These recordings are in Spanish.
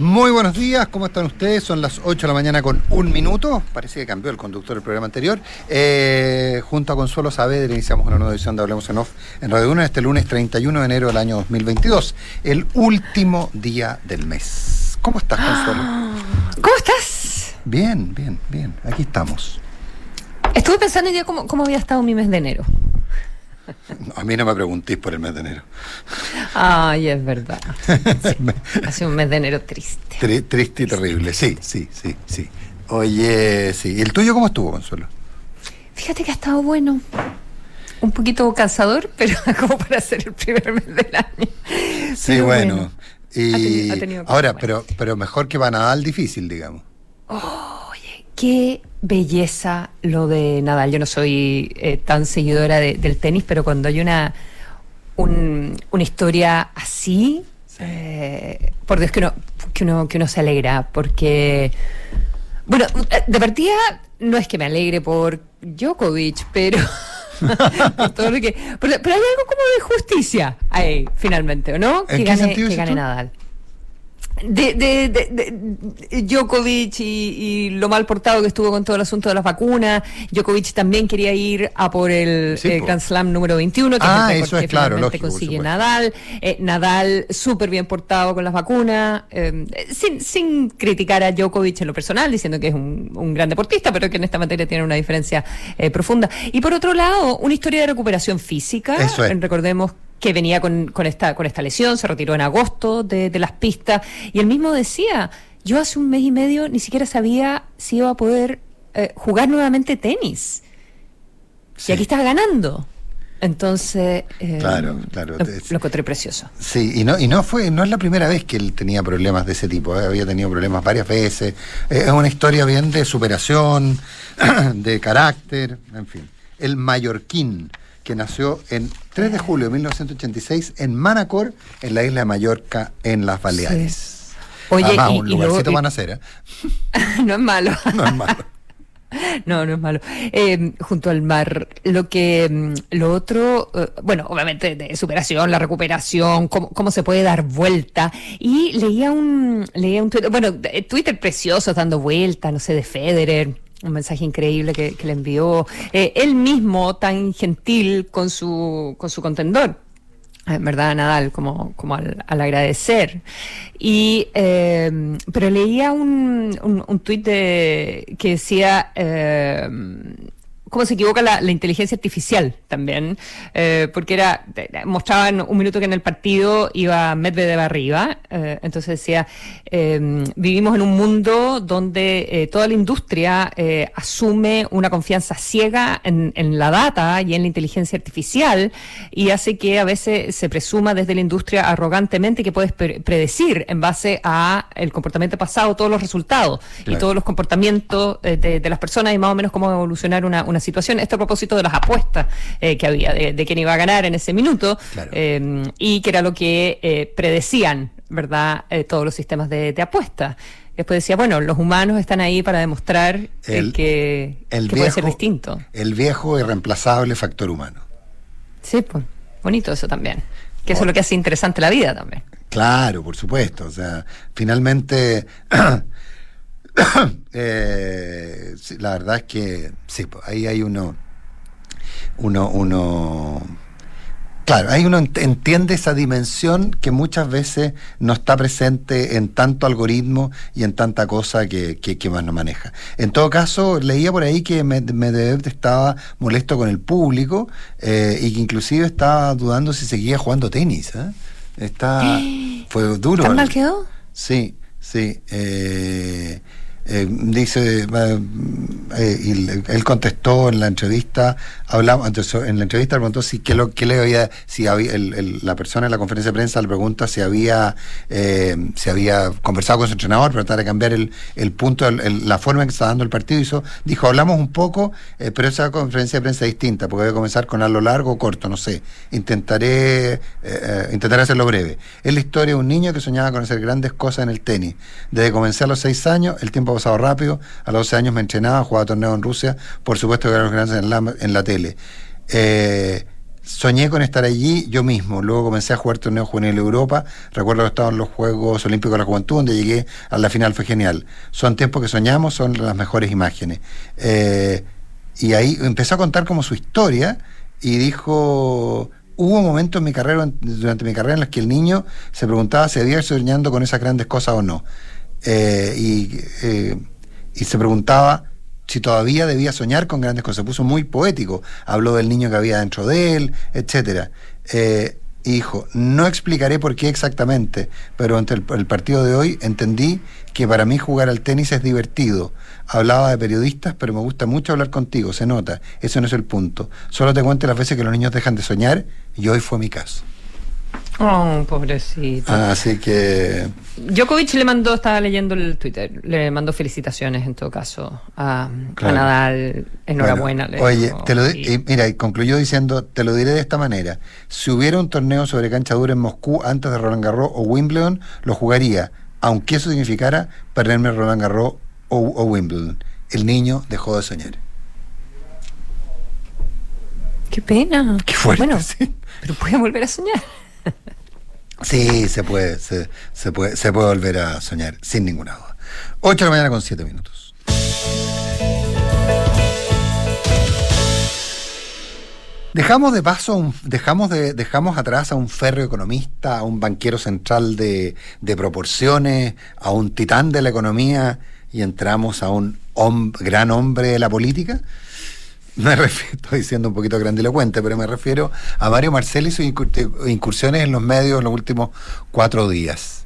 Muy buenos días, ¿cómo están ustedes? Son las 8 de la mañana con un minuto. Parece que cambió el conductor del programa anterior. Eh, junto a Consuelo Saavedra iniciamos una nueva edición de Hablemos en Off en Radio 1 este lunes 31 de enero del año 2022, el último día del mes. ¿Cómo estás, Consuelo? ¿Cómo estás? Bien, bien, bien. Aquí estamos. Estuve pensando cómo, cómo había estado mi mes de enero. A mí no me preguntéis por el mes de enero. Ay, es verdad. Sí, ha sido un mes de enero triste. Tri- triste y terrible, sí, sí, sí, sí. Oye, sí. ¿Y el tuyo cómo estuvo, Consuelo? Fíjate que ha estado bueno. Un poquito cansador, pero como para ser el primer mes del año. Sí, Pero bueno. Y Ha tenido- ha tenido ahora, pero, pero mejor que para Nadal difícil, digamos. Oye, qué belleza lo de Nadal. Yo no soy eh, tan seguidora de- del tenis, pero cuando hay una, un- una historia así, eh, por Dios que uno, que, uno, que uno se alegra, porque, bueno, de partida no es que me alegre por Djokovic, pero... por todo lo que- pero, pero hay algo como de justicia ahí, finalmente, ¿o no? ¿En Que gane, que? Nadal de, de, de- de Djokovic y, y lo mal portado que estuvo con todo el asunto de las vacunas. Djokovic también quería ir a por el Sí, eh. Grand Slam número 21, que Ah, es eso es claro, finalmente lógico, consigue. Nadal. Eh, Nadal súper bien portado con las vacunas, eh, sin, sin criticar a Djokovic en lo personal, diciendo que es un, un gran deportista, pero que en esta materia tiene una diferencia eh, profunda. Y por otro lado, una historia de recuperación física. Eso es. Recordemos que venía con, con esta, con esta lesión, se retiró en agosto de, de las pistas, y él mismo decía, yo hace un mes y medio ni siquiera sabía si iba a poder eh, jugar nuevamente tenis. Sí. Y aquí estás ganando. Entonces, eh, Claro, claro. Lo, encontré precioso. Sí, y no, y no fue, no es la primera vez que él tenía problemas de ese tipo, ¿eh? había tenido problemas varias veces. Es una historia bien de superación, de carácter, en fin. El mallorquín, que nació en 3 de julio de 1986 en Manacor, en la isla de Mallorca, en las Baleares. Oye, Además, y- un lugarcito van a hacer, ¿eh? no es malo. no es malo. No, no es malo. Eh, junto al mar, lo que, mm, lo otro, eh, bueno, obviamente de superación, la recuperación, cómo, cómo se puede dar vuelta. Y leía un, leía un Twitter, bueno, de- Twitter precioso dando vuelta, no sé, de Federer. Un mensaje increíble que, le envió eh, él mismo, tan gentil con su, con su contendor. En verdad, Nadal, como, como al, al agradecer. Y, eh, pero leía un, un, un tuit de, que decía, eh, cómo se equivoca la, la inteligencia artificial también, eh, porque era, mostraban un minuto que en el partido iba Medvedev arriba, eh, entonces decía, eh, vivimos en un mundo donde eh, toda la industria asume una confianza ciega en, en la data y en la inteligencia artificial y hace que a veces se presuma desde la industria arrogantemente que puedes pre- predecir en base a el comportamiento pasado todos los resultados y todos los comportamientos de, de las personas y más o menos cómo evolucionar una, una situación. Esto a propósito de las apuestas eh, que había, de, de quién iba a ganar en ese minuto Claro. eh, y que era lo que eh, predecían, ¿verdad? Todos los sistemas de, de apuestas. Después decía, bueno, los humanos están ahí para demostrar El- que, El que puede ser distinto. El viejo y reemplazable factor humano. Sí, pues, bonito eso también. Que eso es lo que hace interesante la vida también. Claro, por supuesto. O sea, finalmente, eh, la verdad es que sí, pues, ahí hay uno, uno, uno, claro, ahí uno ent- entiende esa dimensión que muchas veces no está presente en tanto algoritmo y en tanta cosa que, que, que más no maneja. En todo caso, leía por ahí que Med- Medvedev estaba molesto con el público eh, y que inclusive estaba dudando si seguía jugando tenis. ¿eh? Está, fue duro. ¿Tan mal quedó? Sí, sí. eh, eh, dice, eh, y él contestó en la entrevista, hablamos, entonces, en la entrevista le preguntó si qué lo que le había, si había, el- la persona en la conferencia de prensa le pregunta si había, eh, si había conversado con su entrenador para tratar de cambiar el, el punto, la forma en que está dando el partido. Hizo, dijo, hablamos un poco, eh, pero esa conferencia de prensa es distinta, porque voy a comenzar con algo largo o corto, no sé. Intentaré, eh, intentaré hacerlo breve. Es la historia de un niño que soñaba con hacer grandes cosas en el tenis. Desde que comencé a los seis años, el tiempo pasado rápido. A los 12 años me entrenaba, jugaba torneos en Rusia. Por supuesto que los grandes en la, en tele. Eh, soñé con estar allí yo mismo. Luego comencé a jugar torneo juvenil de Europa. Recuerdo que estaba en los Juegos Olímpicos de la Juventud, donde llegué a la final, fue genial. Son tiempos que soñamos, son las mejores imágenes. Eh, y ahí empezó a contar como su historia y dijo, hubo momentos en mi carrera, durante mi carrera en los que el niño se preguntaba si había soñando con esas grandes cosas o no. Eh, y, eh, y se preguntaba si todavía debía soñar con grandes cosas. Se puso muy poético. Habló del niño que había dentro de él, etcétera. Eh, hijo, no explicaré por qué exactamente, pero ante el, el, partido de hoy entendí que para mí jugar al tenis es divertido. Hablaba de periodistas, pero me gusta mucho hablar contigo, se nota. Eso no es el punto. Solo te cuento las veces que los niños dejan de soñar y hoy fue mi caso. Oh, pobrecito. Así que. Djokovic le mandó, estaba leyendo el Twitter, le mandó felicitaciones en todo caso a, claro. a Nadal. Enhorabuena. Bueno, oye, dijo, te lo, y... mira, y concluyó diciendo: Te lo diré de esta manera. Si hubiera un torneo sobre cancha dura en Moscú antes de Roland Garros o Wimbledon, lo jugaría, aunque eso significara perderme Roland Garros o, o Wimbledon. El niño dejó de soñar. Qué pena. Qué fuerte. Bueno, sí. pero puede volver a soñar. Sí, se puede, se, puede, se puede volver a soñar, sin ninguna duda. 8 de la mañana con 7 minutos. Dejamos de paso, un, dejamos, de, dejamos atrás a un férreo economista, a un banquero central de, proporciones, a un titán de la economía y entramos a un gran hombre de la política. Me refiero, estoy diciendo un poquito grandilocuente, pero me refiero a Mario Marcel y sus incursiones en los medios en los últimos cuatro días.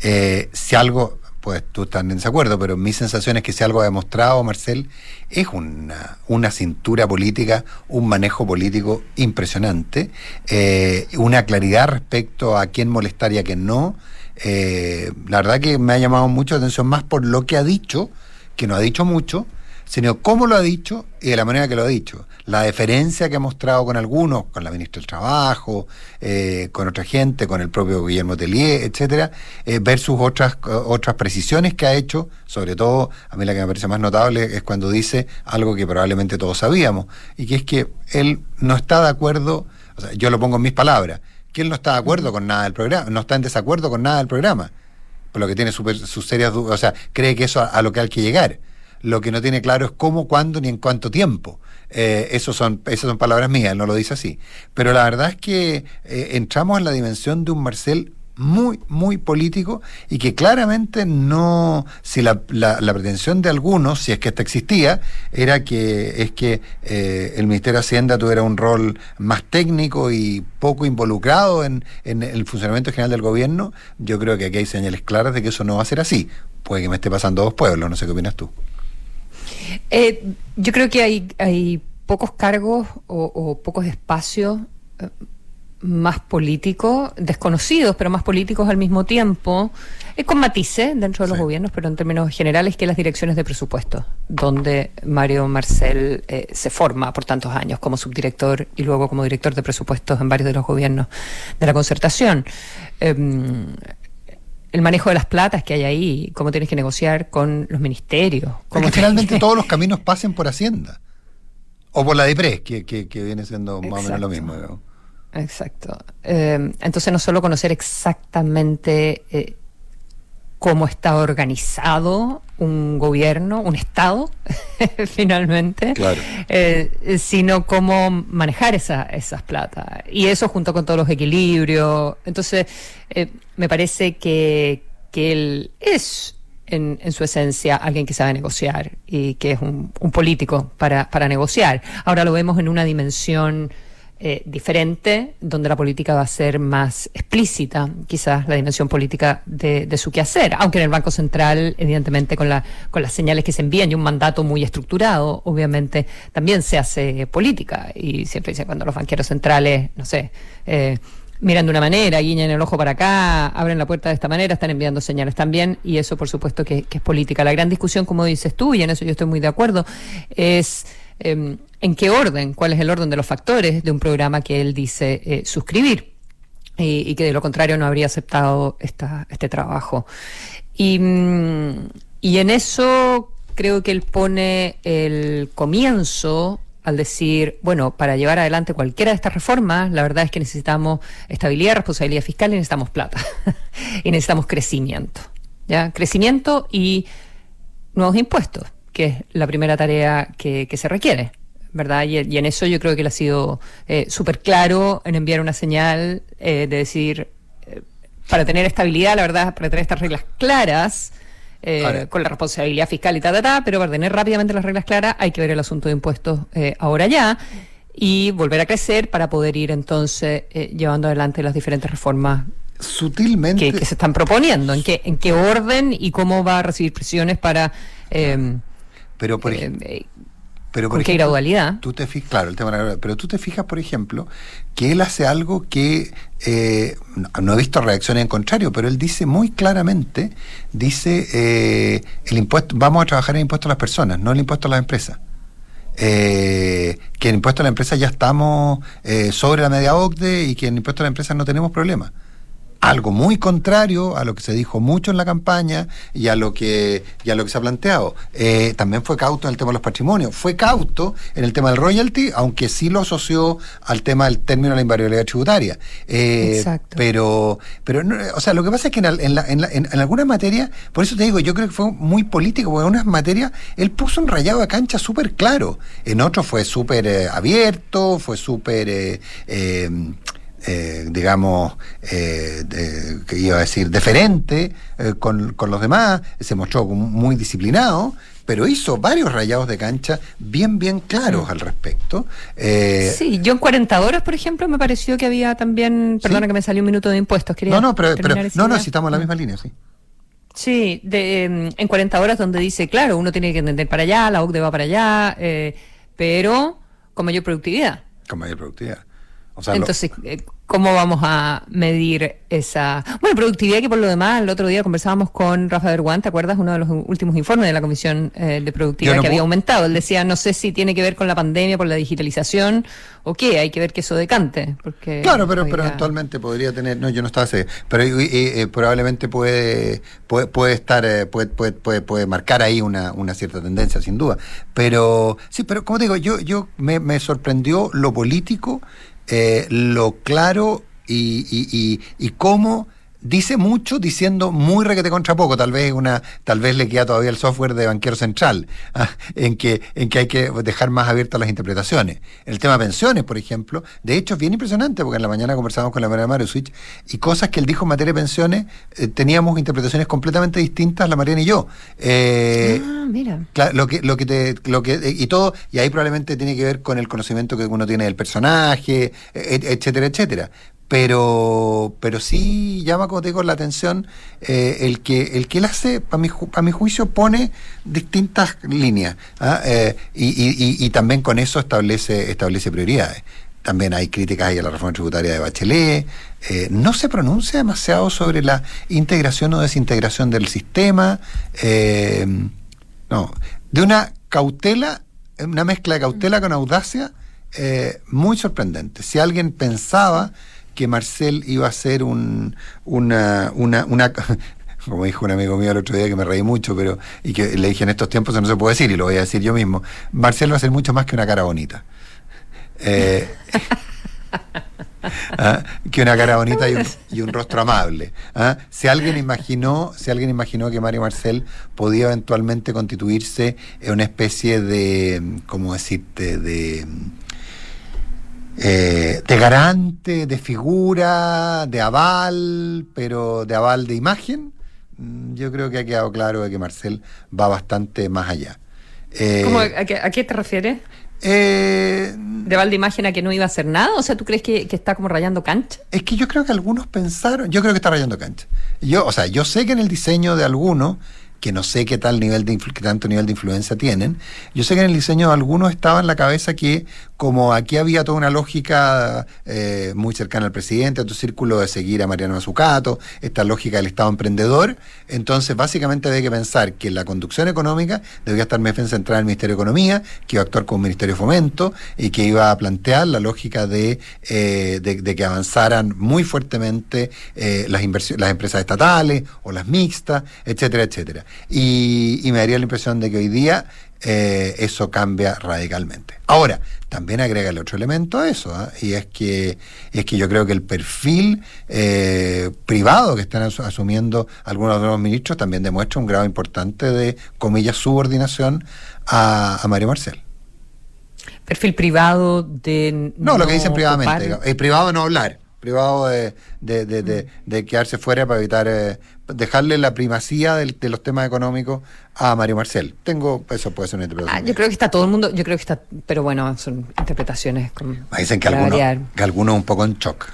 Eh, si algo, pues tú estás en desacuerdo, pero mi sensación es que si algo ha demostrado Marcel es una, una cintura política, un manejo político impresionante, eh, una claridad respecto a quién molestar y a quién no. Eh, la verdad que me ha llamado mucho la atención más por lo que ha dicho, que no ha dicho mucho, sino cómo lo ha dicho y de la manera que lo ha dicho. La deferencia que ha mostrado con algunos, con la ministra del Trabajo, eh, con otra gente, con el propio Guillermo Tellier, etcétera, eh, versus otras, otras precisiones que ha hecho, sobre todo, a mí la que me parece más notable es cuando dice algo que probablemente todos sabíamos, y que es que él no está de acuerdo, o sea, yo lo pongo en mis palabras, que él no está de acuerdo con nada del programa, no está en desacuerdo con nada del programa, por lo que tiene sus su serias dudas, o sea, cree que eso a, a lo que hay que llegar lo que no tiene claro es cómo, cuándo ni en cuánto tiempo. Eh, eso son, esas son palabras mías, no lo dice así. Pero la verdad es que eh, entramos en la dimensión de un Marcel muy, muy político y que claramente no, si la, la, la, pretensión de algunos, si es que esta existía, era que es que eh, el Ministerio de Hacienda tuviera un rol más técnico y poco involucrado en, en, el funcionamiento general del gobierno, yo creo que aquí hay señales claras de que eso no va a ser así. Puede que me esté pasando dos pueblos, no sé qué opinas tú. Eh, yo creo que hay, hay pocos cargos o, o pocos espacios eh, más políticos, desconocidos, pero más políticos al mismo tiempo, eh, con matices dentro de los sí. gobiernos, pero en términos generales, que las direcciones de presupuesto, donde Mario Marcel eh, se forma por tantos años como subdirector y luego como director de presupuestos en varios de los gobiernos de la concertación. Eh, el manejo de las platas que hay ahí, cómo tienes que negociar con los ministerios. Cómo que finalmente que... todos los caminos pasen por Hacienda. O por la DIPRES, que, que, que viene siendo más o menos lo mismo. ¿no? Exacto. Eh, entonces no solo conocer exactamente eh, cómo está organizado un gobierno, un Estado, finalmente, claro. eh, sino cómo manejar esa, esas plata. Y eso junto con todos los equilibrios. Entonces, eh, me parece que, él es en, su esencia alguien que sabe negociar y que es un, político para, negociar. Ahora lo vemos en una dimensión eh, diferente, donde la política va a ser más explícita, quizás la dimensión política de, de, su quehacer, aunque en el Banco Central, evidentemente, con, la, con las señales que se envían y un mandato muy estructurado, obviamente también se hace política. Y siempre dice cuando los banqueros centrales, no sé, eh, miran de una manera, guiñan el ojo para acá, abren la puerta de esta manera, están enviando señales también, y eso por supuesto que, es política. La gran discusión, como dices tú, y en eso yo estoy muy de acuerdo, es eh, en qué orden, cuál es el orden de los factores de un programa que él dice eh, suscribir. Y, y, que de lo contrario no habría aceptado esta, este trabajo. Y, y en eso creo que él pone el comienzo al decir, bueno, para llevar adelante cualquiera de estas reformas, la verdad es que necesitamos estabilidad, responsabilidad fiscal y necesitamos plata. y necesitamos crecimiento. ¿ya? Crecimiento y nuevos impuestos, que es la primera tarea que, se requiere. ¿verdad? Y, en eso yo creo que él ha sido eh, súper claro en enviar una señal eh, de decir, eh, para tener estabilidad, la verdad, para tener estas reglas claras, eh, con la responsabilidad fiscal y ta, ta, ta, pero para tener rápidamente las reglas claras hay que ver el asunto de impuestos eh, ahora ya y volver a crecer para poder ir entonces eh, llevando adelante las diferentes reformas sutilmente que, se están proponiendo, en qué, en qué orden y cómo va a recibir presiones para... pero por ejemplo, pero por qué gradualidad? Tú te fijas, claro, el tema de la pero tú te fijas, por ejemplo, que él hace algo que eh, no he visto reacciones en contrario, pero él dice muy claramente, dice eh, el impuesto, vamos a trabajar en impuesto a las personas, no el impuesto a las empresas. Eh, que en impuesto a la empresa ya estamos sobre la media OCDE y que en impuesto a la empresa no tenemos problema algo muy contrario a lo que se dijo mucho en la campaña y a lo que, y a lo que se ha planteado. Eh, también fue cauto en el tema de los patrimonios, fue cauto en el tema del royalty, aunque sí lo asoció al tema del término de la invariabilidad tributaria. Eh, Exacto. Pero, pero o sea, lo que pasa es que en, en, en, en, alguna materia, por eso te digo, yo creo que fue muy político, porque en unas materias él puso un rayado de cancha súper claro, en otros fue súper eh, abierto, fue súper... Eh, eh, digamos, eh, que iba a decir, deferente eh, con, con, los demás, se mostró muy disciplinado, pero hizo varios rayados de cancha bien, bien claros al respecto. Eh, sí, yo en 40 horas, por ejemplo, me pareció que había también, perdona que me salió un minuto de impuestos, quería No, no, pero, no, no, si estamos en la misma línea, sí. Sí, de, em, en 40 horas donde dice, claro, uno tiene que entender para allá, la OCDE va para allá, pero con mayor productividad. Con mayor productividad. Entonces, eh, ¿cómo vamos a medir esa... Bueno, productividad que por lo demás, el otro día conversábamos con Rafa Berguán, ¿te acuerdas? Uno de los últimos informes de la Comisión eh, de Productividad que había aumentado. Él decía, no sé si tiene que ver con la pandemia, por la digitalización o qué, hay que ver que eso decante. Porque claro, pero, pero eventualmente podría tener... No, yo no estaba... Ese, pero eh, probablemente puede, puede, puede estar, puede, puede, puede, puede, marcar ahí una, una cierta tendencia, sin duda. Pero sí, pero como digo, yo, yo me, me sorprendió lo político eh, lo claro y, y, y, cómo dice mucho diciendo muy requete contra poco, tal vez una, tal vez le queda todavía el software de banquero central, ah, en que, en que hay que dejar más abiertas las interpretaciones. El tema pensiones, por ejemplo, de hecho es bien impresionante, porque en la mañana conversamos con la María Marusich y cosas que él dijo en materia de pensiones, eh, teníamos interpretaciones completamente distintas, la Mariana y yo. Eh, ah, mira. lo que, lo que te, lo que, y todo, y ahí probablemente tiene que ver con el conocimiento que uno tiene del personaje, etcétera, etcétera pero pero sí llama como te la atención eh, el que el que él hace para mi mi juicio pone distintas líneas ¿ah? eh, y, y, también con eso establece establece prioridades también hay críticas ahí a la reforma tributaria de Bachelet eh, no se pronuncia demasiado sobre la integración o desintegración del sistema no de una cautela una mezcla de cautela con audacia muy sorprendente si alguien pensaba que Marcel iba a ser un, una, una, una como dijo un amigo mío el otro día que me reí mucho, pero y que le dije en estos tiempos no se puede decir y lo voy a decir yo mismo, Marcel va a ser mucho más que una cara bonita. Eh, ¿ah? que una cara bonita y un, rostro amable. ¿ah? Si alguien imaginó, si alguien imaginó que Mario Marcel podía eventualmente constituirse en una especie de, ¿cómo decirte?, de eh, de garante, de figura, de aval, pero de aval de imagen, mm, yo creo que ha quedado claro de que Marcel va bastante más allá. Eh, a, qué, te refieres? Eh, ¿De aval de imagen a que no iba a hacer nada? O sea, ¿tú crees que, que, está como rayando cancha? Es que yo creo que algunos pensaron, yo creo que está rayando cancha. Yo, o sea, yo sé que en el diseño de algunos que no sé qué tal nivel de qué tanto nivel de influencia tienen. Yo sé que en el diseño de algunos estaba en la cabeza que como aquí había toda una lógica eh, muy cercana al presidente, a tu círculo de seguir a Mariano Mazzucato, esta lógica del Estado emprendedor, entonces básicamente había que pensar que la conducción económica debía estar más centrada en el Ministerio de Economía, que iba a actuar como Ministerio de Fomento y que iba a plantear la lógica de, eh, que avanzaran muy fuertemente eh, las, las empresas estatales o las mixtas, etcétera, etcétera. Y, me daría la impresión de que hoy día eh, eso cambia radicalmente. Ahora, también agrega el otro elemento a eso, ¿ah? y es que, es que yo creo que el perfil eh, privado que están asumiendo algunos de los ministros también demuestra un grado importante de, comillas, subordinación a, Mario Marcel. Perfil privado de... No, lo que dicen privadamente, el privado de no hablar privado de, de, de, de, quedarse fuera para evitar eh, dejarle la primacía de los temas económicos a Mario Marcel. Tengo, eso puede ser una interpretación. Ah, yo creo que está todo el mundo, yo creo que está, pero bueno, son interpretaciones. Como dicen que algunos, que algunos un poco en shock.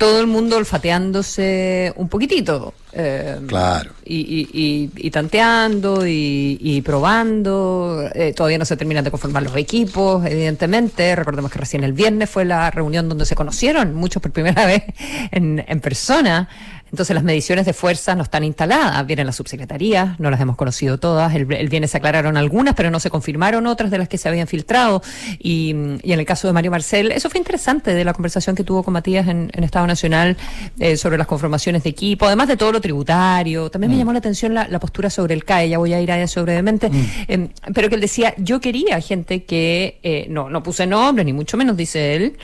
todo el mundo olfateándose un poquitito. Eh, claro. Y, tanteando y, probando. Eh, todavía no se terminan de conformar los equipos, evidentemente. Recordemos que recién el viernes fue la reunión donde se conocieron, muchos por primera vez en, en persona. Entonces las mediciones de fuerza no están instaladas, vienen las subsecretarías, no las hemos conocido todas, el, viernes se aclararon algunas, pero no se confirmaron otras de las que se habían filtrado. Y, en el caso de Mario Marcel, eso fue interesante de la conversación que tuvo con Matías en, Estado Nacional eh, sobre las conformaciones de equipo, además de todo lo tributario. También me mm. llamó la atención la, postura sobre el CAE, ya voy a ir a eso brevemente, mm. em, pero que él decía, yo quería gente que, eh, no, no puse nombre, ni mucho menos, dice él,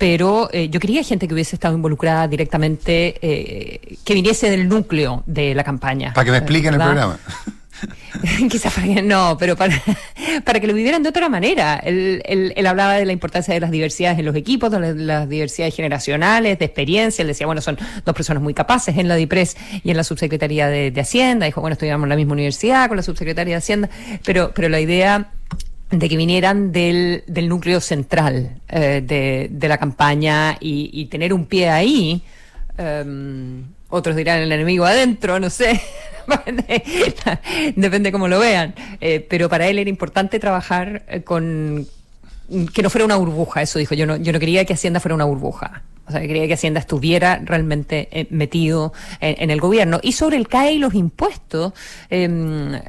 pero eh, yo quería gente que hubiese estado involucrada directamente, eh, que viniese del núcleo de la campaña. Para que me expliquen el programa. Quizás para que no, pero para, para que lo vivieran de otra manera. Él, él, hablaba de la importancia de las diversidades en los equipos, de las, diversidades generacionales, de experiencia. Él decía, bueno, son dos personas muy capaces en la DIPRES y en la subsecretaría de, de Hacienda. Dijo, bueno, estudiamos en la misma universidad con la subsecretaría de Hacienda, pero, pero la idea de que vinieran del, del núcleo central eh, de, de, la campaña y, tener un pie ahí. Em, otros dirán el enemigo adentro, no sé, depende cómo lo vean. Eh, pero para él era importante trabajar eh, con que no fuera una burbuja, eso dijo. Yo no, yo no quería que Hacienda fuera una burbuja. O sea, quería que Hacienda estuviera realmente metido en, el gobierno. Y sobre el CAE y los impuestos, em,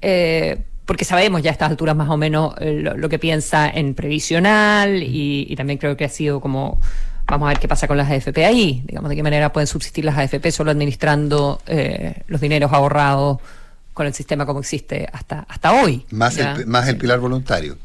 eh, porque sabemos ya a estas alturas más o menos eh, lo, que piensa en previsional y, también creo que ha sido como vamos a ver qué pasa con las AFP ahí, digamos, de qué manera pueden subsistir las AFP solo administrando eh, los dineros ahorrados con el sistema como existe hasta hasta hoy. Más, el, más el pilar voluntario.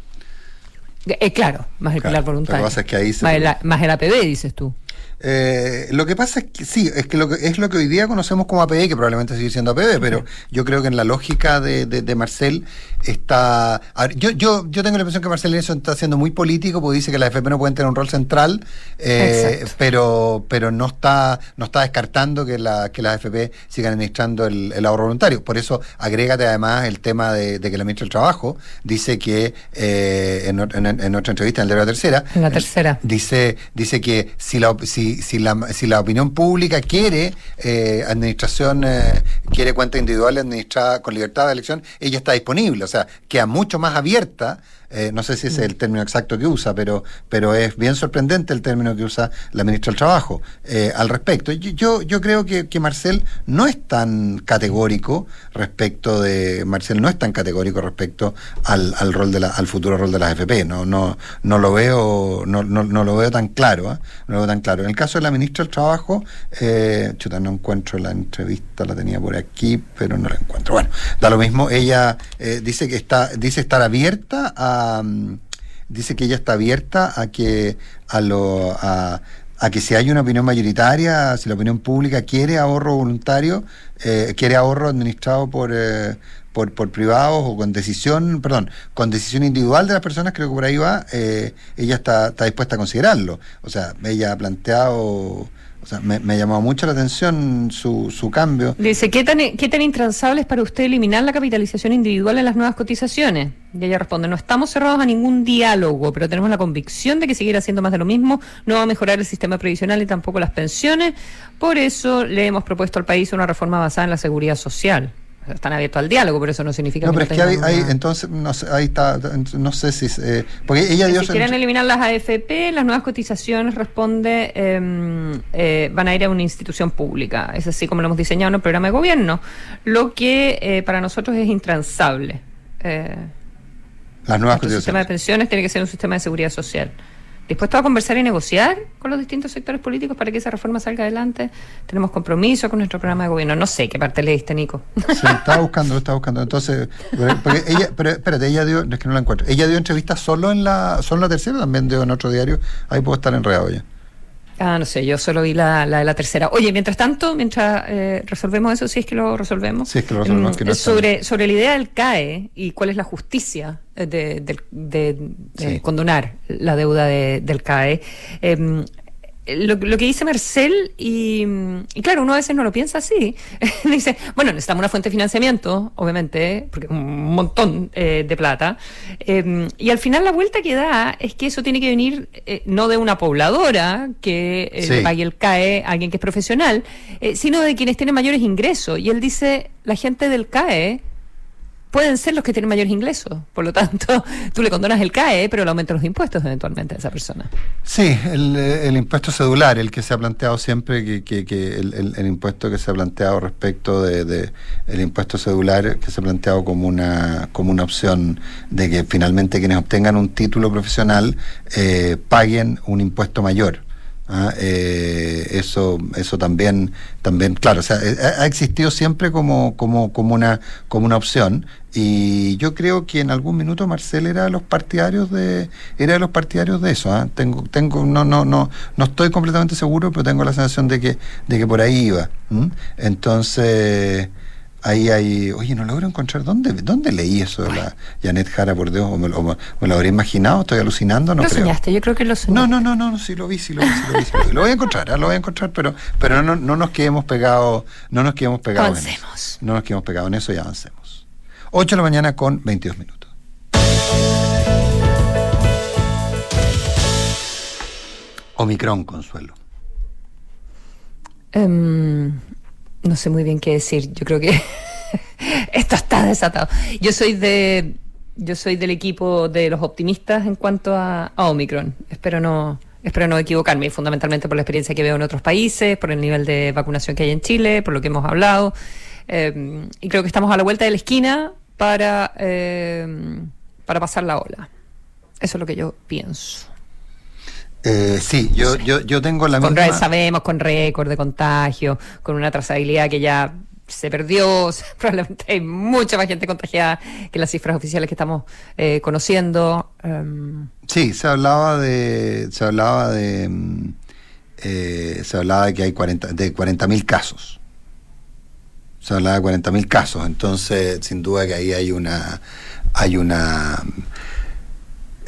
Eh, claro, más el pilar voluntario. más el APB, dices tú. Eh, lo que pasa es que sí, es que, lo que es lo que hoy día conocemos como APB, que probablemente sigue siendo APB, pero yo creo que en la lógica de, de, Marcel está. yo, yo, yo tengo la impresión que Marcel eso está siendo muy político, porque dice que las FP no pueden tener un rol central, eh, pero, pero no está, no está descartando que, la, que las FP sigan administrando el, ahorro voluntario. Por eso, agrégate además el tema de, que la ministra del Trabajo dice que eh, en, en, otra entrevista, en el de la tercera, en la tercera. dice, dice que si la si si, la, si la opinión pública quiere eh, administración, eh, quiere cuenta individual administrada con libertad de elección, ella está disponible, o sea, queda mucho más abierta eh, no sé si es el término exacto que usa, pero, pero es bien sorprendente el término que usa la ministra del Trabajo eh, al respecto. Yo, yo creo que, que, Marcel no es tan categórico respecto de. Marcel no es tan categórico respecto al, al rol de la, al futuro rol de las FP. No, no, no lo veo, no, no, no lo veo tan claro, ¿eh? no lo veo tan claro. En el caso de la ministra del Trabajo, eh, chuta, no encuentro la entrevista, la tenía por aquí, pero no la encuentro. Bueno, da lo mismo, ella dice que está, dice estar abierta a dice que ella está abierta a que a lo a, que si hay una opinión mayoritaria, si la opinión pública quiere ahorro voluntario, eh, quiere ahorro administrado por, eh, por, por, privados o con decisión, perdón, con decisión individual de las personas, creo que por ahí va, eh, ella está, está dispuesta a considerarlo. O sea, ella ha planteado me, me llamó mucho la atención su, su cambio. Dice, ¿qué tan, ¿qué tan intransable es para usted eliminar la capitalización individual en las nuevas cotizaciones? Y ella responde, no estamos cerrados a ningún diálogo, pero tenemos la convicción de que seguir haciendo más de lo mismo no va a mejorar el sistema previsional y tampoco las pensiones. Por eso le hemos propuesto al país una reforma basada en la seguridad social están abiertos al diálogo, pero eso no significa no, pero es que hay, entonces, no sé, ahí está, no sé si... Eh, porque ella dio... Si quieren eliminar las AFP, las nuevas cotizaciones responde, em, eh, van a ir a una institución pública. Es así como lo hemos diseñado en el programa de gobierno, lo que eh, para nosotros es intransable. las nuevas cotizaciones. El sistema de pensiones tiene que ser un sistema de seguridad social. Dispuestos a conversar y negociar con los distintos sectores políticos para que esa reforma salga adelante. Tenemos compromiso con nuestro programa de gobierno. No sé qué parte leíste, Nico. Sí, estaba buscando, estaba buscando. Entonces, ella, pero espérate, ella dio, es que no la encuentro. Ella dio entrevistas solo en la, solo en la tercera, también dio en otro diario. Ahí puedo estar enredado ya. Ah, no sé, yo solo vi la, la de la tercera. Oye, mientras tanto, mientras eh, resolvemos eso, si es que lo resolvemos. Si es que lo resolvemos. Mm, sobre, sobre la idea del CAE y cuál es la justicia de, de, de, de condonar la deuda del CAE. Eh, lo, lo, que dice Marcel, y, y, claro, uno a veces no lo piensa así. dice, bueno, necesitamos una fuente de financiamiento, obviamente, porque un montón eh, de plata. Eh, y al final la vuelta que da es que eso tiene que venir eh, no de una pobladora que eh, sí. pague el CAE, alguien que es profesional, eh, sino de quienes tienen mayores ingresos. Y él dice, la gente del CAE pueden ser los que tienen mayores ingresos. Por lo tanto, tú le condonas el CAE, pero le aumentas los impuestos eventualmente a esa persona. Sí, el, el impuesto cedular, el que se ha planteado siempre, que, que, que el, el, el, impuesto que se ha planteado respecto de, de, el impuesto cedular que se ha planteado como una como una opción de que finalmente quienes obtengan un título profesional eh, paguen un impuesto mayor. Ah, eh, eso eso también también claro o sea eh, ha existido siempre como como como una como una opción y yo creo que en algún minuto Marcel era de los partidarios de era de los partidarios de eso ¿eh? tengo tengo no no no no estoy completamente seguro pero tengo la sensación de que de que por ahí iba entonces ahí hay, oye, no logro encontrar dónde, dónde leí eso de la Janet Jara, por Dios, o me, o me, me lo habría imaginado, estoy alucinando, no lo creo. soñaste, yo creo que lo soñé. No, no, no, no, sí lo vi, sí lo vi, sí lo vi, sí lo, vi. lo voy a encontrar, ¿eh? lo voy a encontrar, pero, pero no, no nos quedemos pegados, no nos quedemos pegados avancemos. en eso. No nos quedemos pegados en eso y avancemos. 8 de la mañana con 22 minutos. Omicron, Consuelo. Um, no sé muy bien qué decir. Yo creo que esto está desatado. Yo soy de yo soy del equipo de los optimistas en cuanto a, a Omicron. Espero no espero no equivocarme, fundamentalmente por la experiencia que veo en otros países, por el nivel de vacunación que hay en Chile, por lo que hemos hablado. Eh, y creo que estamos a la vuelta de la esquina para, eh, para pasar la ola. Eso es lo que yo pienso. Eh, sí, yo, yo, yo tengo la con misma... Sabemos, con récord de contagio, con una trazabilidad que ya se perdió, probablemente hay mucha más gente contagiada que las cifras oficiales que estamos eh, conociendo. Um... Sí, se hablaba de, se hablaba de, eh, se hablaba de que hay 40 de 40 mil casos. Se hablaba de 40 mil casos, entonces sin duda que ahí hay una, hay una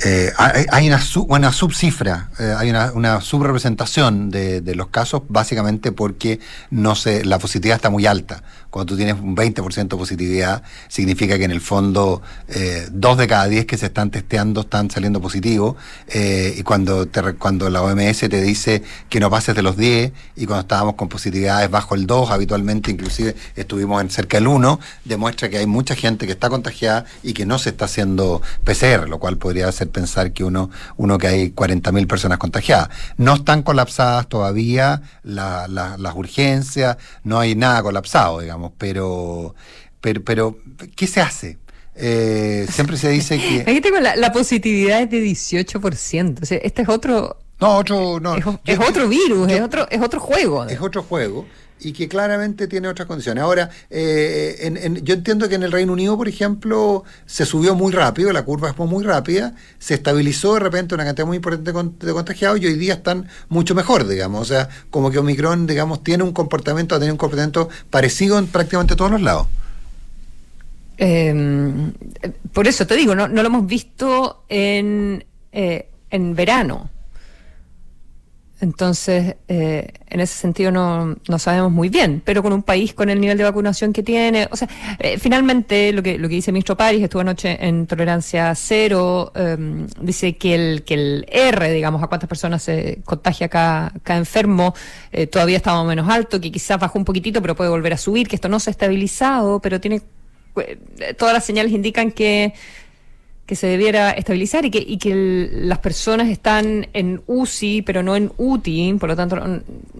eh, hay, hay, una, sub, subcifra, eh, hay una, subrepresentación de, de, los casos, básicamente porque no se, la positividad está muy alta. Cuando tú tienes un 20% de positividad, significa que en el fondo eh, dos de cada diez que se están testeando están saliendo positivos. Eh, y cuando, te, cuando la OMS te dice que no pases de los 10, y cuando estábamos con positividades bajo el 2, habitualmente inclusive estuvimos en cerca del 1, demuestra que hay mucha gente que está contagiada y que no se está haciendo PCR, lo cual podría hacer pensar que uno, uno que hay 40.000 personas contagiadas. No están colapsadas todavía la, la, las urgencias, no hay nada colapsado, digamos, pero, pero, pero ¿qué se hace? Eh, siempre se dice que... Aquí tengo la, la positividad es de 18%, o sea, este es otro... No, otro... No, es, es otro virus, yo, es, otro, es otro juego. Es otro juego y que claramente tiene otras condiciones. Ahora, eh, en, yo entiendo que en el Reino Unido, por ejemplo, se subió muy rápido, la curva fue muy rápida, se estabilizó de repente una cantidad muy importante de contagiados y hoy día están mucho mejor, digamos. O sea, como que Omicron, digamos, tiene un comportamiento, ha tenido un comportamiento parecido en prácticamente todos los lados. Eh, por eso te digo, no, no lo hemos visto en, eh, en verano. Entonces, eh, en ese sentido no, no, sabemos muy bien, pero con un país con el nivel de vacunación que tiene, o sea, eh, finalmente lo que, lo que dice el ministro París, estuvo anoche en tolerancia cero, eh, dice que el, que el R, digamos, a cuántas personas se contagia cada, cada enfermo, eh, todavía está más menos alto, que quizás bajó un poquitito, pero puede volver a subir, que esto no se ha estabilizado, pero tiene, eh, todas las señales indican que que se debiera estabilizar y que, y que las personas están en UCI, pero no en UTI, por lo tanto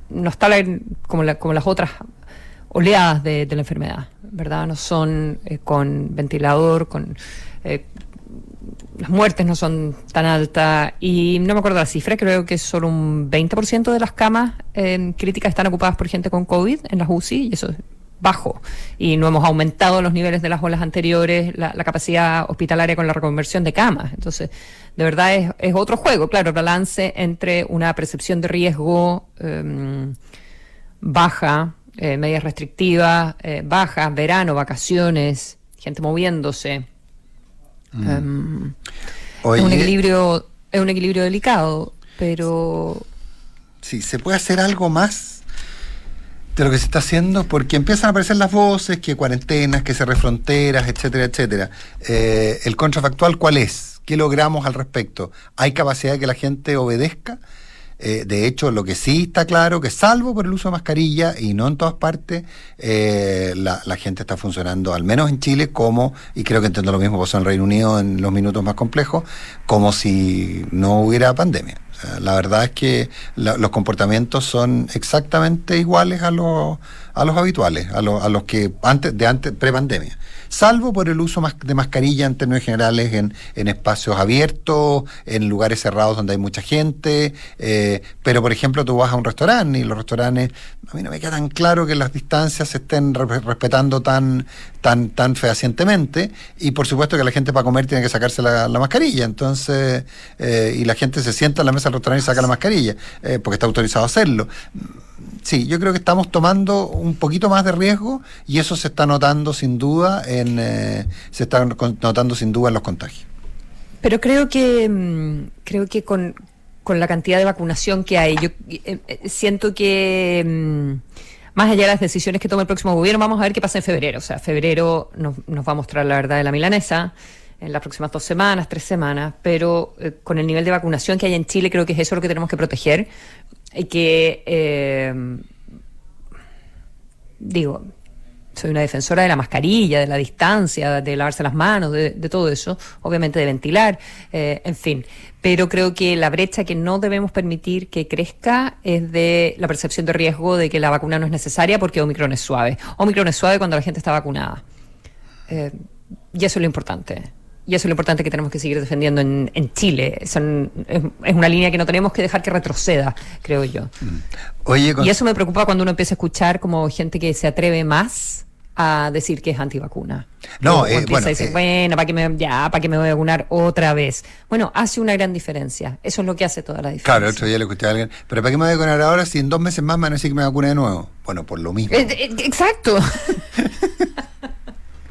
no, está la, como, la, como las otras oleadas de, la enfermedad, ¿verdad? No son eh, con ventilador, con... Eh, las muertes no son tan altas y no me acuerdo la cifra, creo que solo un 20% de las camas eh, críticas están ocupadas por gente con COVID en las UCI y eso es bajo y no hemos aumentado los niveles de las olas anteriores, la, capacidad hospitalaria con la reconversión de camas. Entonces, de verdad es, es otro juego, claro, balance entre una percepción de riesgo em, baja, eh, medidas restrictivas, eh, bajas, verano, vacaciones, gente moviéndose. Mm. Em, es un equilibrio, es un equilibrio delicado, pero sí, se puede hacer algo más de lo que se está haciendo, porque empiezan a aparecer las voces, que cuarentenas, que cerre fronteras, etcétera, etcétera. Eh, ¿El contrafactual cuál es? ¿Qué logramos al respecto? ¿Hay capacidad de que la gente obedezca? Eh, de hecho, lo que sí está claro, que salvo por el uso de mascarilla y no en todas partes, eh, la, gente está funcionando, al menos en Chile, como, y creo que entiendo lo mismo pasó en Reino Unido en los minutos más complejos, como si no hubiera pandemia. La verdad es que los comportamientos son exactamente iguales a los, a los habituales, a, a los que antes de antes pre-pandemia. Salvo por el uso de mascarilla en términos generales en, espacios abiertos, en lugares cerrados donde hay mucha gente, eh, pero por ejemplo tú vas a un restaurante y los restaurantes, a mí no me queda tan claro que las distancias se estén respetando tan, tan, tan fehacientemente y por supuesto que la gente para comer tiene que sacarse la, mascarilla, entonces, eh, y la gente se sienta en la mesa del restaurante y saca la mascarilla, eh, porque está autorizado a hacerlo sí, yo creo que estamos tomando un poquito más de riesgo y eso se está notando sin duda en eh, se está notando sin duda en los contagios. Pero creo que mm, creo que con, la cantidad de vacunación que hay, yo eh, eh, siento que mm, más allá de las decisiones que tome el próximo gobierno, vamos a ver qué pasa en febrero. O sea, febrero nos, nos va a mostrar la verdad de la milanesa en las próximas dos semanas, tres semanas, pero con el nivel de vacunación que hay en Chile, creo que es eso lo que tenemos que proteger y que, eh, digo, soy una defensora de la mascarilla, de la distancia, de lavarse las manos, de, todo eso, obviamente de ventilar, eh, en fin. Pero creo que la brecha que no debemos permitir que crezca es de la percepción de riesgo de que la vacuna no es necesaria porque Omicron es suave. Omicron es suave cuando la gente está vacunada. Eh, y eso es lo importante. Y eso es lo importante que tenemos que seguir defendiendo en, Chile. es, una línea que no tenemos que dejar que retroceda, creo yo. Mm. Oye, Y eso me preocupa cuando uno empieza a escuchar como gente que se atreve más a decir que es antivacuna. No, eh, bueno, a decir, eh, bueno, ¿para que me, ya, ¿para que me voy a vacunar otra vez? Bueno, hace una gran diferencia. Eso es lo que hace toda la diferencia. Claro, otro día le escuché a alguien, pero ¿para qué me voy a vacunar ahora si en dos meses más me van a decir que me vacune de nuevo? Bueno, por lo mismo. Eh, exacto.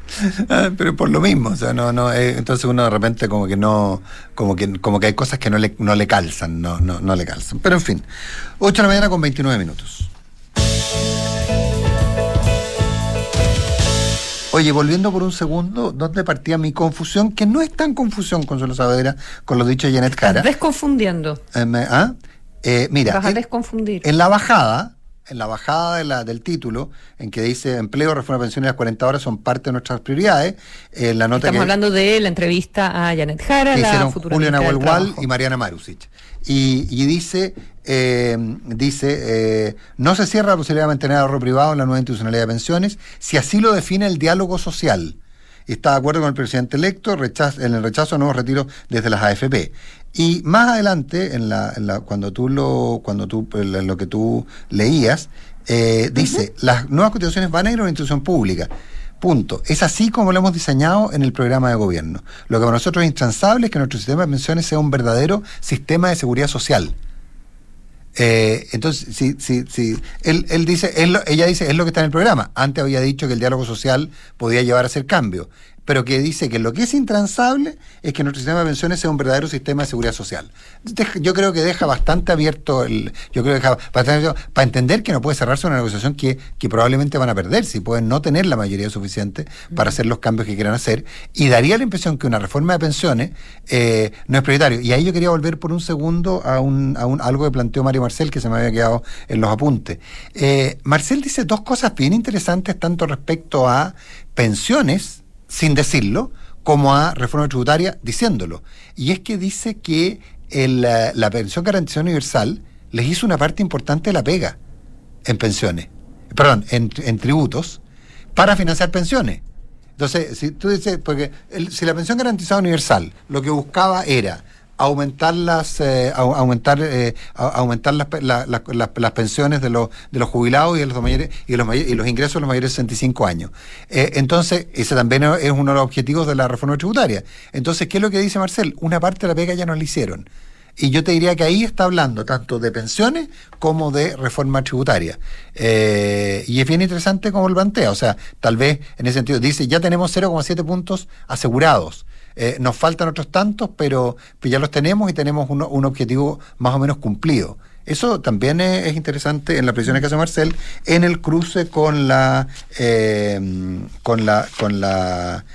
Ah, pero por lo mismo, o sea, no, no, eh, entonces uno de repente como que no, como que, como que hay cosas que no le, no le calzan, no, no, no le calzan. Pero en fin, 8 de la mañana con 29 minutos. Oye, volviendo por un segundo, ¿dónde partía mi confusión? Que no es tan confusión, Consuelo Saavedra, con lo dicho de Janet Cara. Estás desconfundiendo. Eh, ¿ah? eh, mira, Vas a desconfundir. En la bajada, en la bajada de la, del título, en que dice empleo, reforma de pensiones y las 40 horas son parte de nuestras prioridades. Eh, la nota Estamos hablando de la entrevista a Janet Jara, que la futura Julio Nahuel y Mariana Marusic. Y, y dice, eh, dice eh, no se cierra la posibilidad de mantener ahorro privado en la nueva institucionalidad de pensiones si así lo define el diálogo social está de acuerdo con el presidente electo en el rechazo a nuevos retiros desde las AFP. Y más adelante, en la, cuando tú lo, cuando tú, lo que tú leías, eh, dice, las nuevas constituciones van a ir a una institución pública. Punto. Es así como lo hemos diseñado en el programa de gobierno. Lo que para nosotros es intransable es que nuestro sistema de pensiones sea un verdadero sistema de seguridad social. Eh, entonces, sí, sí, sí. Él, él dice, ella dice, es lo que está en el programa. Antes había dicho que el diálogo social podía llevar a hacer cambio pero que dice que lo que es intransable es que nuestro sistema de pensiones sea un verdadero sistema de seguridad social. Yo creo que deja bastante abierto el, yo creo que deja bastante para entender que no puede cerrarse una negociación que, que probablemente van a perder, si pueden no tener la mayoría suficiente para hacer los cambios que quieran hacer, y daría la impresión que una reforma de pensiones eh, no es prioritario. Y ahí yo quería volver por un segundo a, un, a un, algo que planteó Mario Marcel, que se me había quedado en los apuntes. Eh, Marcel dice dos cosas bien interesantes, tanto respecto a pensiones, sin decirlo, como a reforma tributaria diciéndolo. Y es que dice que el, la pensión garantizada universal les hizo una parte importante de la pega en pensiones, perdón, en, tributos, para financiar pensiones. Entonces, si tú dices, porque si la pensión garantizada universal lo que buscaba era aumentar las eh, aumentar eh, aumentar las, las, pensiones de los de los jubilados y de los mayores y los y los ingresos de los mayores de 65 años. Eh, entonces, ese también es uno de los objetivos de la reforma tributaria. Entonces, ¿qué es lo que dice Marcel? Una parte de la pega ya no la hicieron. Y yo te diría que ahí está hablando tanto de pensiones como de reforma tributaria. y es bien interesante como lo plantea. O sea, tal vez en ese sentido dice, ya tenemos 0,7 puntos asegurados. Eh, nos faltan otros tantos, pero, ya los tenemos y tenemos un objetivo más o menos cumplido. Eso también es, interesante en la presión que hace Marcel en el cruce con la eh, con la con la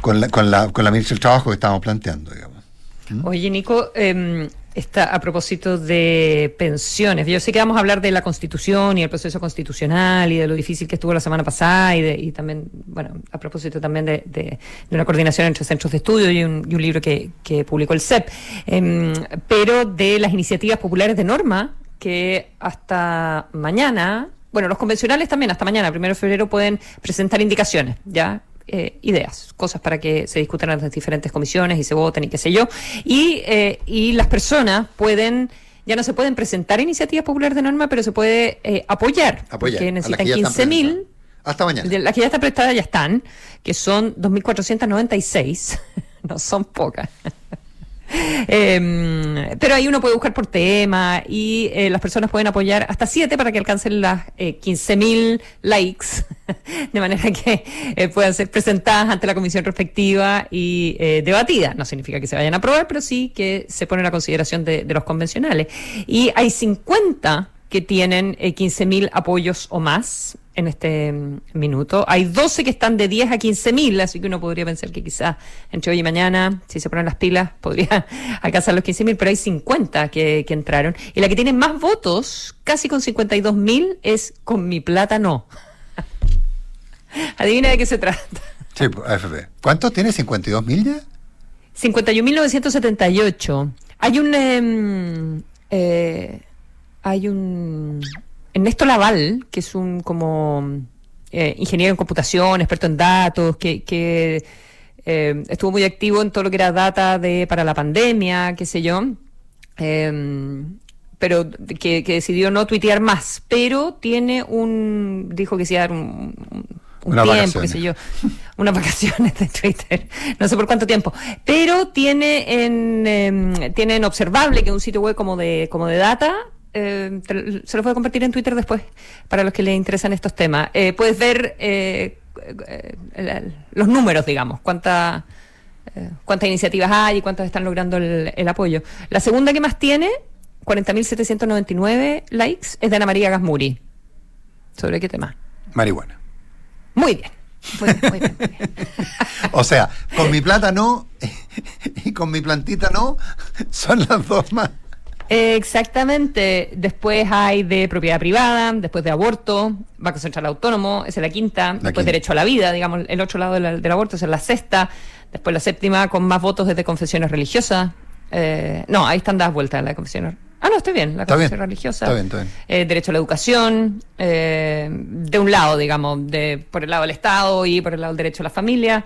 con la, con la, con la ministra del Trabajo que estábamos planteando, digamos. ¿Mm? Oye, Nico, eh, Está a propósito de pensiones. Yo sé que vamos a hablar de la Constitución y el proceso constitucional y de lo difícil que estuvo la semana pasada y, de, y también, bueno, a propósito también de, de, una coordinación entre centros de estudio y un, y un libro que, que, publicó el CEP, em, pero de las iniciativas populares de norma que hasta mañana, bueno, los convencionales también hasta mañana, primero de febrero, pueden presentar indicaciones, ¿ya? Eh, ideas, cosas para que se discutan en las diferentes comisiones y se voten y qué sé yo. Y, eh, y las personas pueden ya no se pueden presentar iniciativas populares de norma, pero se puede eh, apoyar, apoyar, porque necesitan 15.000. Hasta mañana. Las que ya están prestadas ya están, que son 2.496, no son pocas. Eh, pero ahí uno puede buscar por tema y eh, las personas pueden apoyar hasta siete para que alcancen las eh, 15.000 likes, de manera que eh, puedan ser presentadas ante la comisión respectiva y eh, debatidas. No significa que se vayan a aprobar, pero sí que se ponen a consideración de, de los convencionales. Y hay 50 que tienen 15.000 apoyos o más en este minuto. Hay 12 que están de 10 a 15 mil, así que uno podría pensar que quizás entre hoy y mañana, si se ponen las pilas, podría alcanzar los 15 mil, pero hay 50 que, que, entraron. Y la que tiene más votos, casi con 52 mil, es con mi plata no. Adivina de qué se trata. Sí, pues, AFP. ¿Cuántos tiene? ¿52 mil ya? 51.978. Hay un... Em, eh, hay un Ernesto Laval, que es un como eh, ingeniero en computación, experto en datos, que, que eh, estuvo muy activo en todo lo que era data de para la pandemia, qué sé yo. Eh, pero que, que, decidió no tuitear más, pero tiene un, dijo que se iba a dar un, un tiempo, qué sé yo, unas vacaciones de Twitter, no sé por cuánto tiempo, pero tiene en, eh, tiene en observable que un sitio web como de, como de data eh, se lo puedo compartir en Twitter después para los que les interesan estos temas. Eh, puedes ver eh, los números, digamos, cuánta, eh, cuántas iniciativas hay y cuántas están logrando el, el apoyo. La segunda que más tiene, 40.799 likes, es de Ana María Gasmuri. ¿Sobre qué tema? Marihuana. Muy bien. Muy bien, muy bien, o sea, con mi plata no y con mi plantita no, son las dos más. Exactamente. Después hay de propiedad privada, después de aborto, Banco Central Autónomo, esa es la quinta. después derecho a la vida, digamos, el otro lado del, aborto, esa es la sexta. Después la séptima con más votos desde confesiones religiosas. Eh, no, ahí están dadas vueltas las confesiones. Ah, no, estoy bien, la confesión religiosa. Está bien, está bien. Eh, derecho a la educación, eh, de un lado, digamos, de por el lado del Estado y por el lado del derecho a la familia.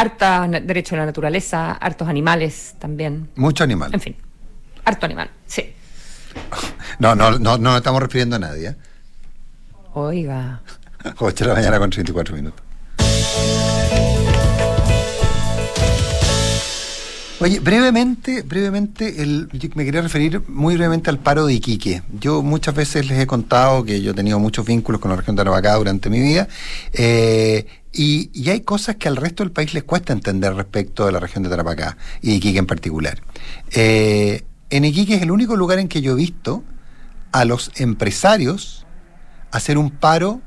Harta derecho a la naturaleza, hartos animales también. Mucho animal. En fin, harto animal, sí. No, no, no, no estamos refiriendo a nadie. ¿eh? Oiga. 8 de la mañana con 34 minutos. Oye, brevemente, brevemente, el, me quería referir muy brevemente al paro de Iquique. Yo muchas veces les he contado que yo he tenido muchos vínculos con la región de Arabacá durante mi vida eh, y, hay cosas que al resto del país les cuesta entender respecto de la región de Tarapacá y Iquique en particular. Eh, en Iquique es el único lugar en que yo he visto a los empresarios hacer un paro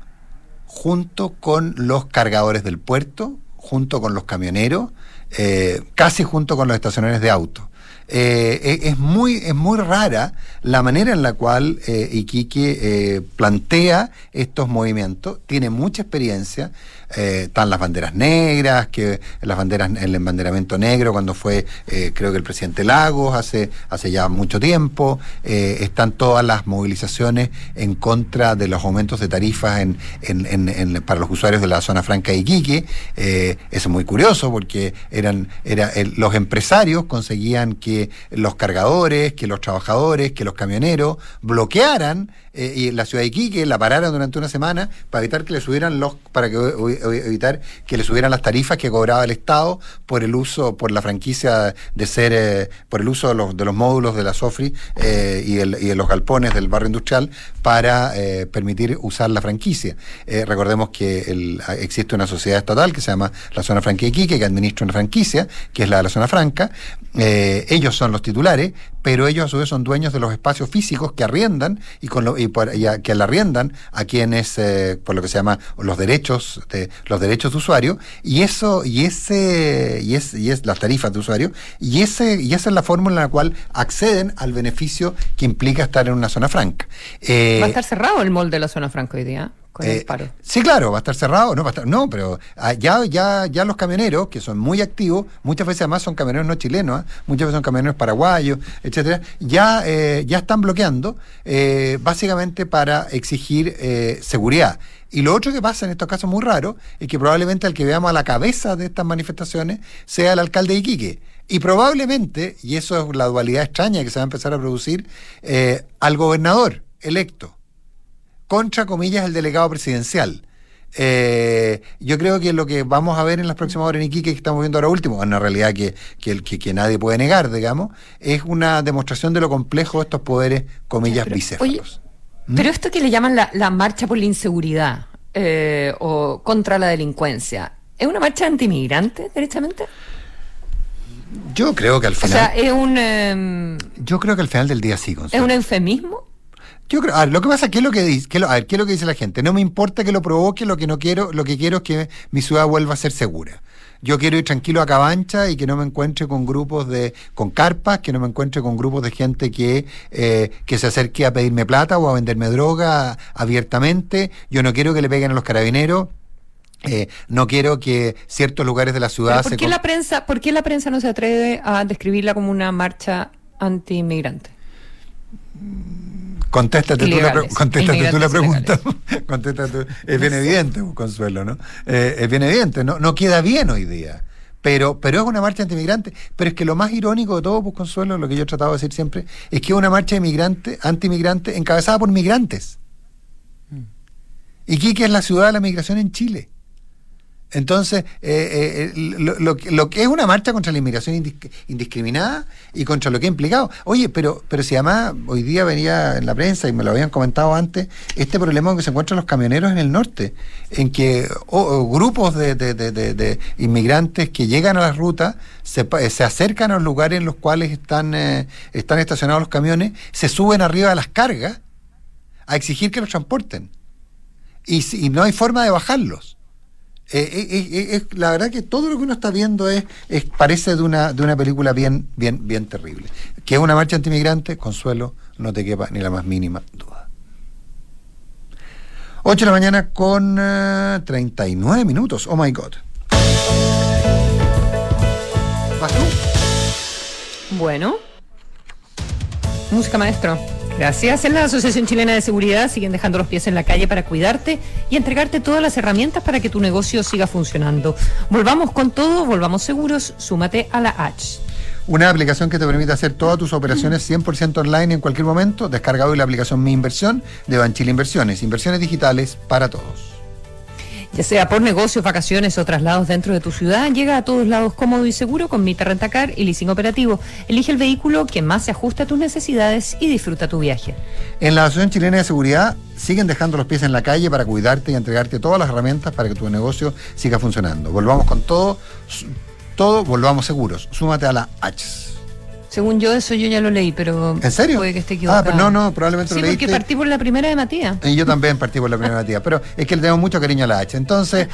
junto con los cargadores del puerto, junto con los camioneros, eh, casi junto con los estacionarios de autos. Eh, es, muy, es muy rara la manera en la cual Iquique plantea estos movimientos. Tiene mucha experiencia. Están las banderas negras, que las banderas, el embanderamiento negro cuando fue, creo que el presidente Lagos hace, hace ya mucho tiempo. están todas las movilizaciones en contra de los aumentos de tarifas en, en, para los usuarios de la zona franca de Iquique. eso es muy curioso porque eran, era, los empresarios conseguían que los cargadores, que los trabajadores, que los camioneros bloquearan eh, y la ciudad de Iquique la pararan durante una semana para evitar que le subieran los para que evitar que le subieran las tarifas que cobraba el Estado por el uso por la franquicia de ser eh, por el uso de los, de los módulos de la Sofri eh, y, el, y, de los galpones del barrio industrial para permitir usar la franquicia. recordemos que el, existe una sociedad estatal que se llama la Zona Franca de Iquique que administra una franquicia que es la de la Zona Franca. ellos son los titulares, pero ellos a su vez son dueños de los espacios físicos que arriendan y con lo, y, que la arriendan a quienes, eh, por lo que se llama los derechos de los derechos de usuario, y eso, y ese, y es, y es las tarifas de usuario, y ese, y esa es la fórmula en la cual acceden al beneficio que implica estar en una zona franca. Eh, Va a estar cerrado el molde de la zona franca hoy día. Eh, sí, claro, va a estar cerrado, no, va a estar, no, pero ah, ya, ya, ya los camioneros, que son muy activos, muchas veces además son camioneros no chilenos, ¿ah? muchas veces son camioneros paraguayos, etcétera, ya, eh, ya están bloqueando, eh, básicamente para exigir seguridad. Y lo otro que pasa en estos casos muy raros es que probablemente el que veamos a la cabeza de estas manifestaciones sea el alcalde de Iquique. Y probablemente, y eso es la dualidad extraña que se va a empezar a producir, al gobernador electo contra comillas, el delegado presidencial. Eh, yo creo que lo que vamos a ver en las próximas horas en Iquique, que estamos viendo ahora último, en una realidad que, que, que, nadie puede negar, digamos, es una demostración de lo complejo de estos poderes, comillas, bicéfalos. ¿Mm? Pero esto que le llaman la, marcha por la inseguridad eh, o contra la delincuencia, ¿es una marcha antimigrante, derechamente? Yo creo que al final. O sea, es un. Em, yo creo que al final del día sí. ¿Es un eufemismo? Yo creo, a ver, lo que pasa, ¿qué es lo que dice? ¿Qué a ver, ¿qué es lo que dice la gente? No me importa que lo provoque, lo que no quiero, lo que quiero es que mi ciudad vuelva a ser segura. Yo quiero ir tranquilo a Cabancha y que no me encuentre con grupos de, con carpas, que no me encuentre con grupos de gente que, eh, que se acerque a pedirme plata o a venderme droga abiertamente. Yo no quiero que le peguen a los carabineros. Eh, no quiero que ciertos lugares de la ciudad ¿por qué la prensa, ¿Por qué la prensa no se atreve a describirla como una marcha anti-inmigrante? Contéstate tú, la, contéstate tú la pregunta. Es bien evidente, Consuelo, ¿no? Eh, es bien evidente, no, no queda bien hoy día. Pero, pero es una marcha antimigrante. Pero es que lo más irónico de todo, pues, Consuelo, lo que yo he tratado de decir siempre, es que es una marcha inmigrante, antimigrante encabezada por migrantes. Mm. Y Quique es la ciudad de la migración en Chile. Entonces, eh, eh, lo, que es una marcha contra la inmigración indiscriminada y contra lo que ha implicado. Oye, pero, pero si además hoy día venía en la prensa y me lo habían comentado antes, este problema que se encuentran los camioneros en el norte, en que grupos de, inmigrantes que llegan a las rutas se, se, acercan a los lugares en los cuales están, eh, están estacionados los camiones, se suben arriba de las cargas a exigir que los transporten. Y, y no hay forma de bajarlos. Eh, eh, eh, la verdad que todo lo que uno está viendo es, parece de una, de una película bien, bien, bien terrible. Que es una marcha antimigrante, consuelo, no te quepa ni la más mínima duda. 8 de la mañana con 39 minutos. Oh my God. Bueno. Música maestro. Gracias. En la Asociación Chilena de Seguridad siguen dejando los pies en la calle para cuidarte y entregarte todas las herramientas para que tu negocio siga funcionando. Volvamos con todo, volvamos seguros. Súmate a la H. Una aplicación que te permite hacer todas tus operaciones 100% online en cualquier momento. Descarga hoy la aplicación Mi Inversión de Banchile Inversiones. Inversiones digitales para todos. Ya sea por negocios, vacaciones o traslados dentro de tu ciudad, llega a todos lados cómodo y seguro con Mita Rentacar y Leasing Operativo. Elige el vehículo que más se ajuste a tus necesidades y disfruta tu viaje. En la Asociación Chilena de Seguridad siguen dejando los pies en la calle para cuidarte y entregarte todas las herramientas para que tu negocio siga funcionando. Volvamos con todo, todo, volvamos seguros. Súmate a la H. Según yo, eso yo ya lo leí, pero. ¿En serio? Puede que esté equivocado. Ah, pero no, no, probablemente sí, lo leíste. porque partí por la primera de Matías. Y yo también partí por la primera de Matías. Pero es que le tengo mucho cariño a la H. Entonces,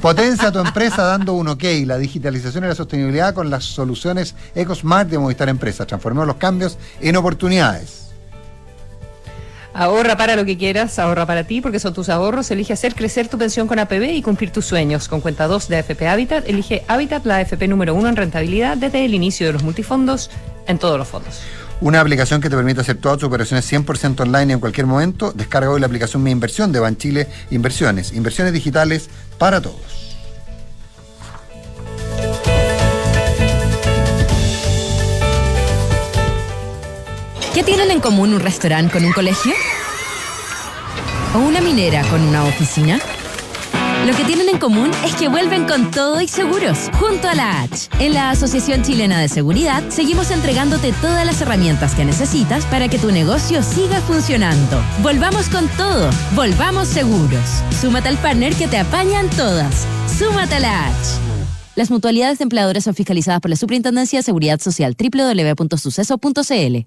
potencia tu empresa dando un ok. La digitalización y la sostenibilidad con las soluciones EcoSmart de Movistar Empresa. Transformemos los cambios en oportunidades. Ahorra para lo que quieras, ahorra para ti, porque son tus ahorros. Elige hacer crecer tu pensión con APB y cumplir tus sueños. Con cuenta 2 de AFP Habitat, elige Habitat, la AFP número 1 en rentabilidad desde el inicio de los multifondos en todos los fondos. Una aplicación que te permite hacer todas tus operaciones 100% online en cualquier momento. Descarga hoy la aplicación Mi Inversión de Banchile Inversiones. Inversiones digitales para todos. ¿Qué tienen en común un restaurante con un colegio? ¿O una minera con una oficina? Lo que tienen en común es que vuelven con todo y seguros, junto a la H. En la Asociación Chilena de Seguridad seguimos entregándote todas las herramientas que necesitas para que tu negocio siga funcionando. Volvamos con todo, volvamos seguros. Súmate al partner que te apañan todas. Súmate a la H. Las mutualidades de empleadores son fiscalizadas por la Superintendencia de Seguridad Social www.suceso.cl.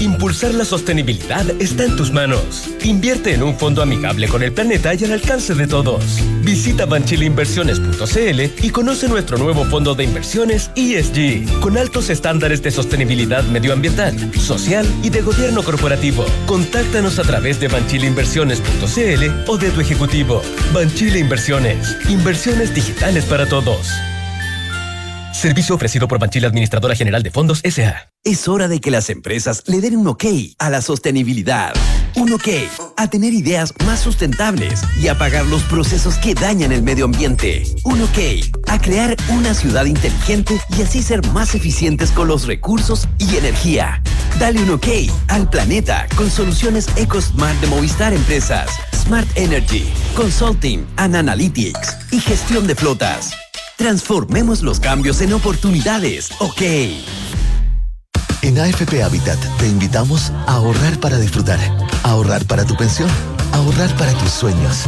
Impulsar la sostenibilidad está en tus manos. Invierte en un fondo amigable con el planeta y al alcance de todos. Visita banchileinversiones.cl y conoce nuestro nuevo fondo de inversiones ESG, con altos estándares de sostenibilidad medioambiental, social y de gobierno corporativo. Contáctanos a través de banchileinversiones.cl o de tu ejecutivo. Banchile Inversiones. Inversiones digitales para todos. Servicio ofrecido por Banchile Administradora General de Fondos S.A. Es hora de que las empresas le den un ok a la sostenibilidad. Un ok a tener ideas más sustentables y a pagar los procesos que dañan el medio ambiente. Un ok a crear una ciudad inteligente y así ser más eficientes con los recursos y energía. Dale un ok al planeta con soluciones EcoSmart de Movistar Empresas, Smart Energy, Consulting and Analytics y gestión de flotas. Transformemos los cambios en oportunidades. OK. En AFP Habitat te invitamos a ahorrar para disfrutar, ahorrar para tu pensión, ahorrar para tus sueños.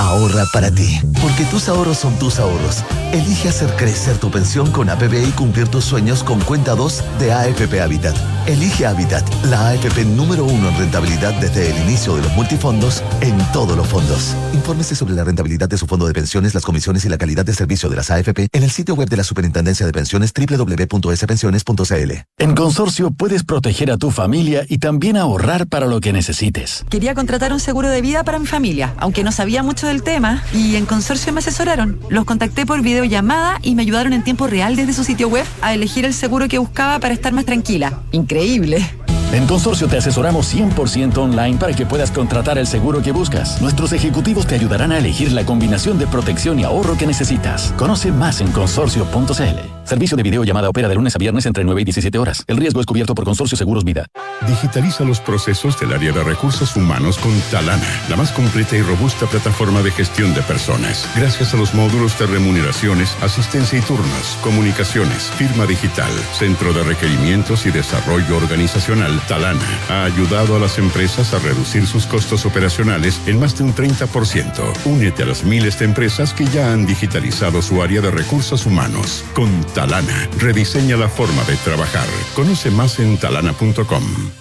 Ahorra para ti, porque tus ahorros son tus ahorros. Elige hacer crecer tu pensión con APB y cumplir tus sueños con cuenta 2 de AFP Habitat. Elige Habitat, la AFP número uno en rentabilidad desde el inicio de los multifondos en todos los fondos. Infórmese sobre la rentabilidad de su fondo de pensiones, las comisiones y la calidad de servicio de las AFP en el sitio web de la Superintendencia de Pensiones www.spensiones.cl. En Consorcio puedes proteger a tu familia y también ahorrar para lo que necesites. Quería contratar un seguro de vida para mi familia, aunque no sabía mucho del tema, y en Consorcio me asesoraron. Los contacté por videollamada y me ayudaron en tiempo real desde su sitio web a elegir el seguro que buscaba para estar más tranquila. Increíble. En Consorcio te asesoramos 100% online para que puedas contratar el seguro que buscas. Nuestros ejecutivos te ayudarán a elegir la combinación de protección y ahorro que necesitas. Conoce más en consorcio.cl. Servicio de videollamada opera de lunes a viernes entre 9 y 17 horas. El riesgo es cubierto por Consorcio Seguros Vida. Digitaliza los procesos del área de recursos humanos con Talana, la más completa y robusta plataforma de gestión de personas. Gracias a los módulos de remuneraciones, asistencia y turnos, comunicaciones, firma digital, centro de requerimientos y desarrollo organizacional, Talana ha ayudado a las empresas a reducir sus costos operacionales en más de un 30%. Únete a las miles de empresas que ya han digitalizado su área de recursos humanos. Con Talana, rediseña la forma de trabajar. Conoce más en talana.com.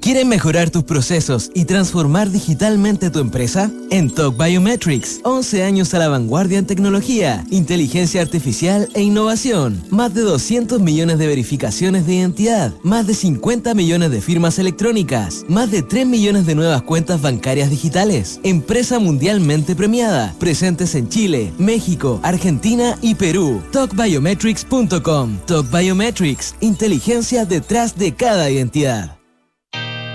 ¿Quieren mejorar tus procesos y transformar digitalmente tu empresa? En Talk Biometrics, 11 años a la vanguardia en tecnología, inteligencia artificial e innovación. Más de 200 millones de verificaciones de identidad, más de 50 millones de firmas electrónicas, más de 3 millones de nuevas cuentas bancarias digitales. Empresa mundialmente premiada, presentes en Chile, México, Argentina y Perú. TalkBiometrics.com. Talk Biometrics, inteligencia detrás de cada identidad.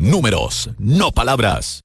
Números, no palabras.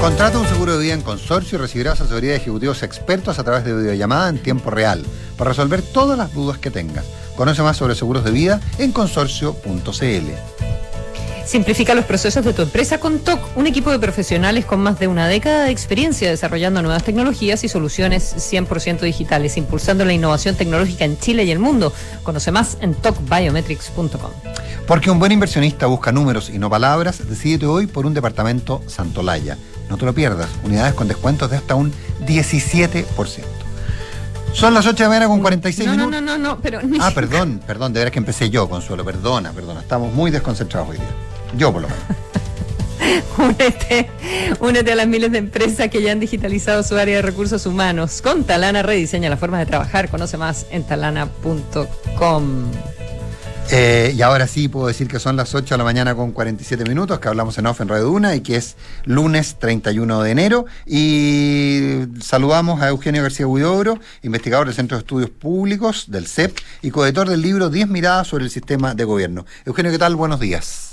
Contrata un seguro de vida en consorcio y recibirás asesoría de ejecutivos expertos a través de videollamada en tiempo real para resolver todas las dudas que tengas. Conoce más sobre seguros de vida en consorcio.cl. Simplifica los procesos de tu empresa con TOC, un equipo de profesionales con más de una década de experiencia desarrollando nuevas tecnologías y soluciones 100% digitales, impulsando la innovación tecnológica en Chile y el mundo. Conoce más en tocbiometrics.com. Porque un buen inversionista busca números y no palabras, decídete hoy por un departamento Santolaya. No te lo pierdas, unidades con descuentos de hasta un 17%. Son las 8 de la mañana con 46 no, minutos. No, no, no, no, pero... Ah, perdón, perdón, de veras que empecé yo, Consuelo, perdona, perdona. Estamos muy desconcentrados hoy día. Yo por lo menos. únete, únete a las miles de empresas que ya han digitalizado su área de recursos humanos. Con Talana rediseña la forma de trabajar. Conoce más en talana.com. Eh, y ahora sí puedo decir que son las 8 de la mañana con 47 minutos, que hablamos en off en Radio Duna y que es lunes 31 de enero. Y saludamos a Eugenio García Huidobro, investigador del Centro de Estudios Públicos del CEP y coeditor del libro 10 miradas sobre el sistema de gobierno. Eugenio, ¿qué tal? Buenos días.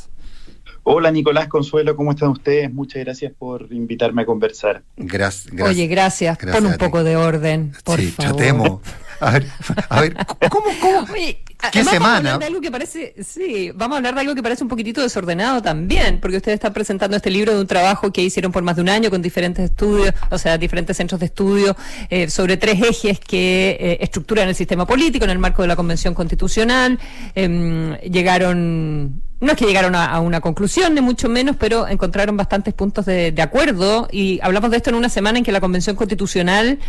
Hola Nicolás Consuelo, ¿cómo están ustedes? Muchas gracias por invitarme a conversar. Gracias. Oye, gracias. Gracias Pon un poco de orden, por sí, favor. chatemos. A ver, a ver, ¿cómo, cómo? Oye, ¿Qué además Vamos a semana? hablar de algo que parece, sí, vamos a hablar de algo que parece un poquitito desordenado también, porque ustedes están presentando este libro de un trabajo que hicieron por más de un año con diferentes estudios, o sea, diferentes centros de estudio, eh, sobre tres ejes que eh, estructuran el sistema político en el marco de la Convención Constitucional. Em, llegaron, no es que llegaron a, una conclusión, ni mucho menos, pero encontraron bastantes puntos de, acuerdo y hablamos de esto en una semana en que la Convención Constitucional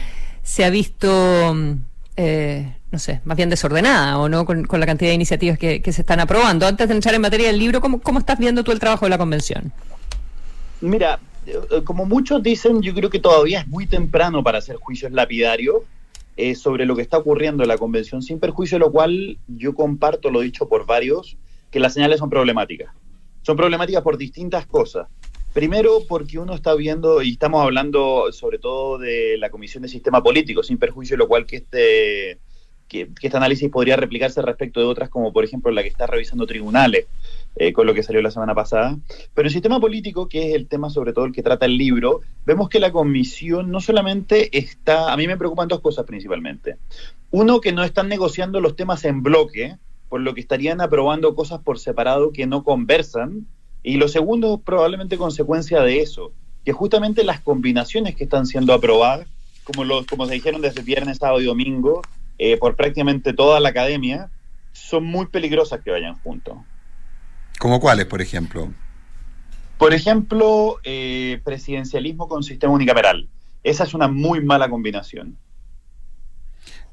se ha visto mm, eh, no sé, más bien desordenada o no con, la cantidad de iniciativas que, se están aprobando. Antes de entrar en materia del libro, ¿cómo, ¿cómo estás viendo tú el trabajo de la convención? Mira, eh, como muchos dicen, yo creo que todavía es muy temprano para hacer juicios lapidarios eh, sobre lo que está ocurriendo en la convención, sin perjuicio de lo cual yo comparto lo dicho por varios, que las señales son problemáticas. Son problemáticas por distintas cosas. Primero, porque uno está viendo, y estamos hablando sobre todo de la Comisión de Sistema Político, sin perjuicio de lo cual que este, que, este análisis podría replicarse respecto de otras, como por ejemplo la que está revisando tribunales, eh, con lo que salió la semana pasada. Pero el sistema político, que es el tema sobre todo el que trata el libro, vemos que la comisión no solamente está, a mí me preocupan dos cosas principalmente. Uno, que no están negociando los temas en bloque, por lo que estarían aprobando cosas por separado que no conversan. Y lo segundo, probablemente consecuencia de eso, que justamente las combinaciones que están siendo aprobadas, como, los, como se dijeron desde viernes, sábado y domingo, eh, por prácticamente toda la academia, son muy peligrosas que vayan juntos. ¿Como cuáles, por ejemplo? Por ejemplo, eh, presidencialismo con sistema unicameral. Esa es una muy mala combinación.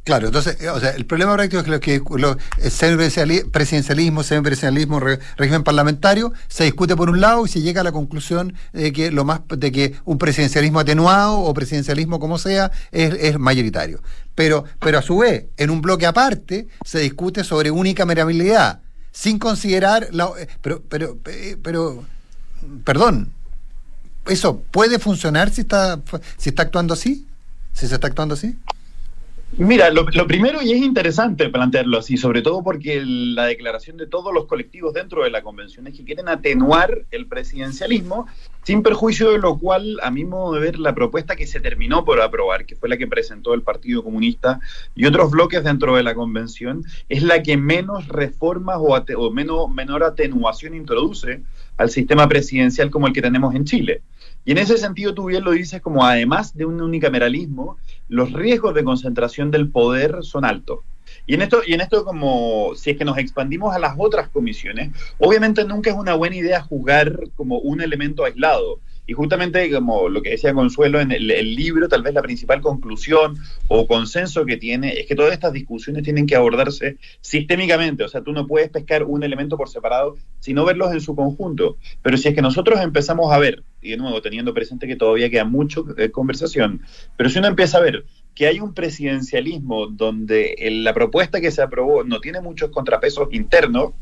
Claro, entonces, eh, o sea, el problema práctico es que lo que lo, el presidencialismo, semipresidencialismo, re- régimen parlamentario, se discute por un lado y se llega a la conclusión de que lo más de que un presidencialismo atenuado o presidencialismo como sea es, es mayoritario. Pero, pero a su vez, en un bloque aparte, se discute sobre unicamerabilidad, sin considerar la eh, pero, pero, eh, pero, perdón, ¿eso puede funcionar si está si está actuando así? ¿Si se está actuando así? Mira, lo, primero, y es interesante plantearlo así, sobre todo porque la declaración de todos los colectivos dentro de la convención es que quieren atenuar el presidencialismo, sin perjuicio de lo cual, a mi modo de ver, la propuesta que se terminó por aprobar, que fue la que presentó el Partido Comunista y otros bloques dentro de la convención, es la que menos reformas o, o menos, menor atenuación introduce al sistema presidencial como el que tenemos en Chile. Y en ese sentido, tú bien lo dices, como además de un unicameralismo, los riesgos de concentración del poder son altos. Y en esto, y en esto como si es que nos expandimos a las otras comisiones, obviamente nunca es una buena idea jugar como un elemento aislado. Y justamente, como lo que decía Consuelo en el, libro, tal vez la principal conclusión o consenso que tiene es que todas estas discusiones tienen que abordarse sistémicamente. O sea, tú no puedes pescar un elemento por separado, sino verlos en su conjunto. Pero si es que nosotros empezamos a ver, y de nuevo teniendo presente que todavía queda mucho eh, conversación, pero si uno empieza a ver que hay un presidencialismo donde la propuesta que se aprobó no tiene muchos contrapesos internos,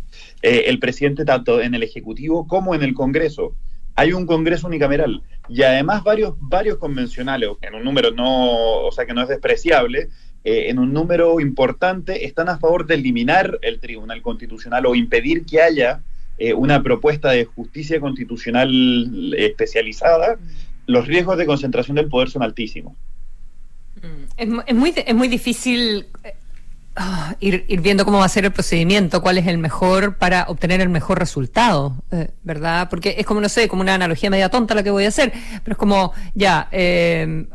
eh, el presidente tanto en el Ejecutivo como en el Congreso hay un Congreso unicameral y además varios, varios convencionales, en un número no, o sea que no es despreciable, eh, en un número importante están a favor de eliminar el Tribunal Constitucional o impedir que haya eh, una propuesta de justicia constitucional especializada, los riesgos de concentración del poder son altísimos. Es, es, muy, es muy difícil eh, Ah, ir, viendo cómo va a ser el procedimiento, cuál es el mejor para obtener el mejor resultado, eh, ¿verdad? Porque es como, no sé, como una analogía media tonta la que voy a hacer, pero es como, ya, eh,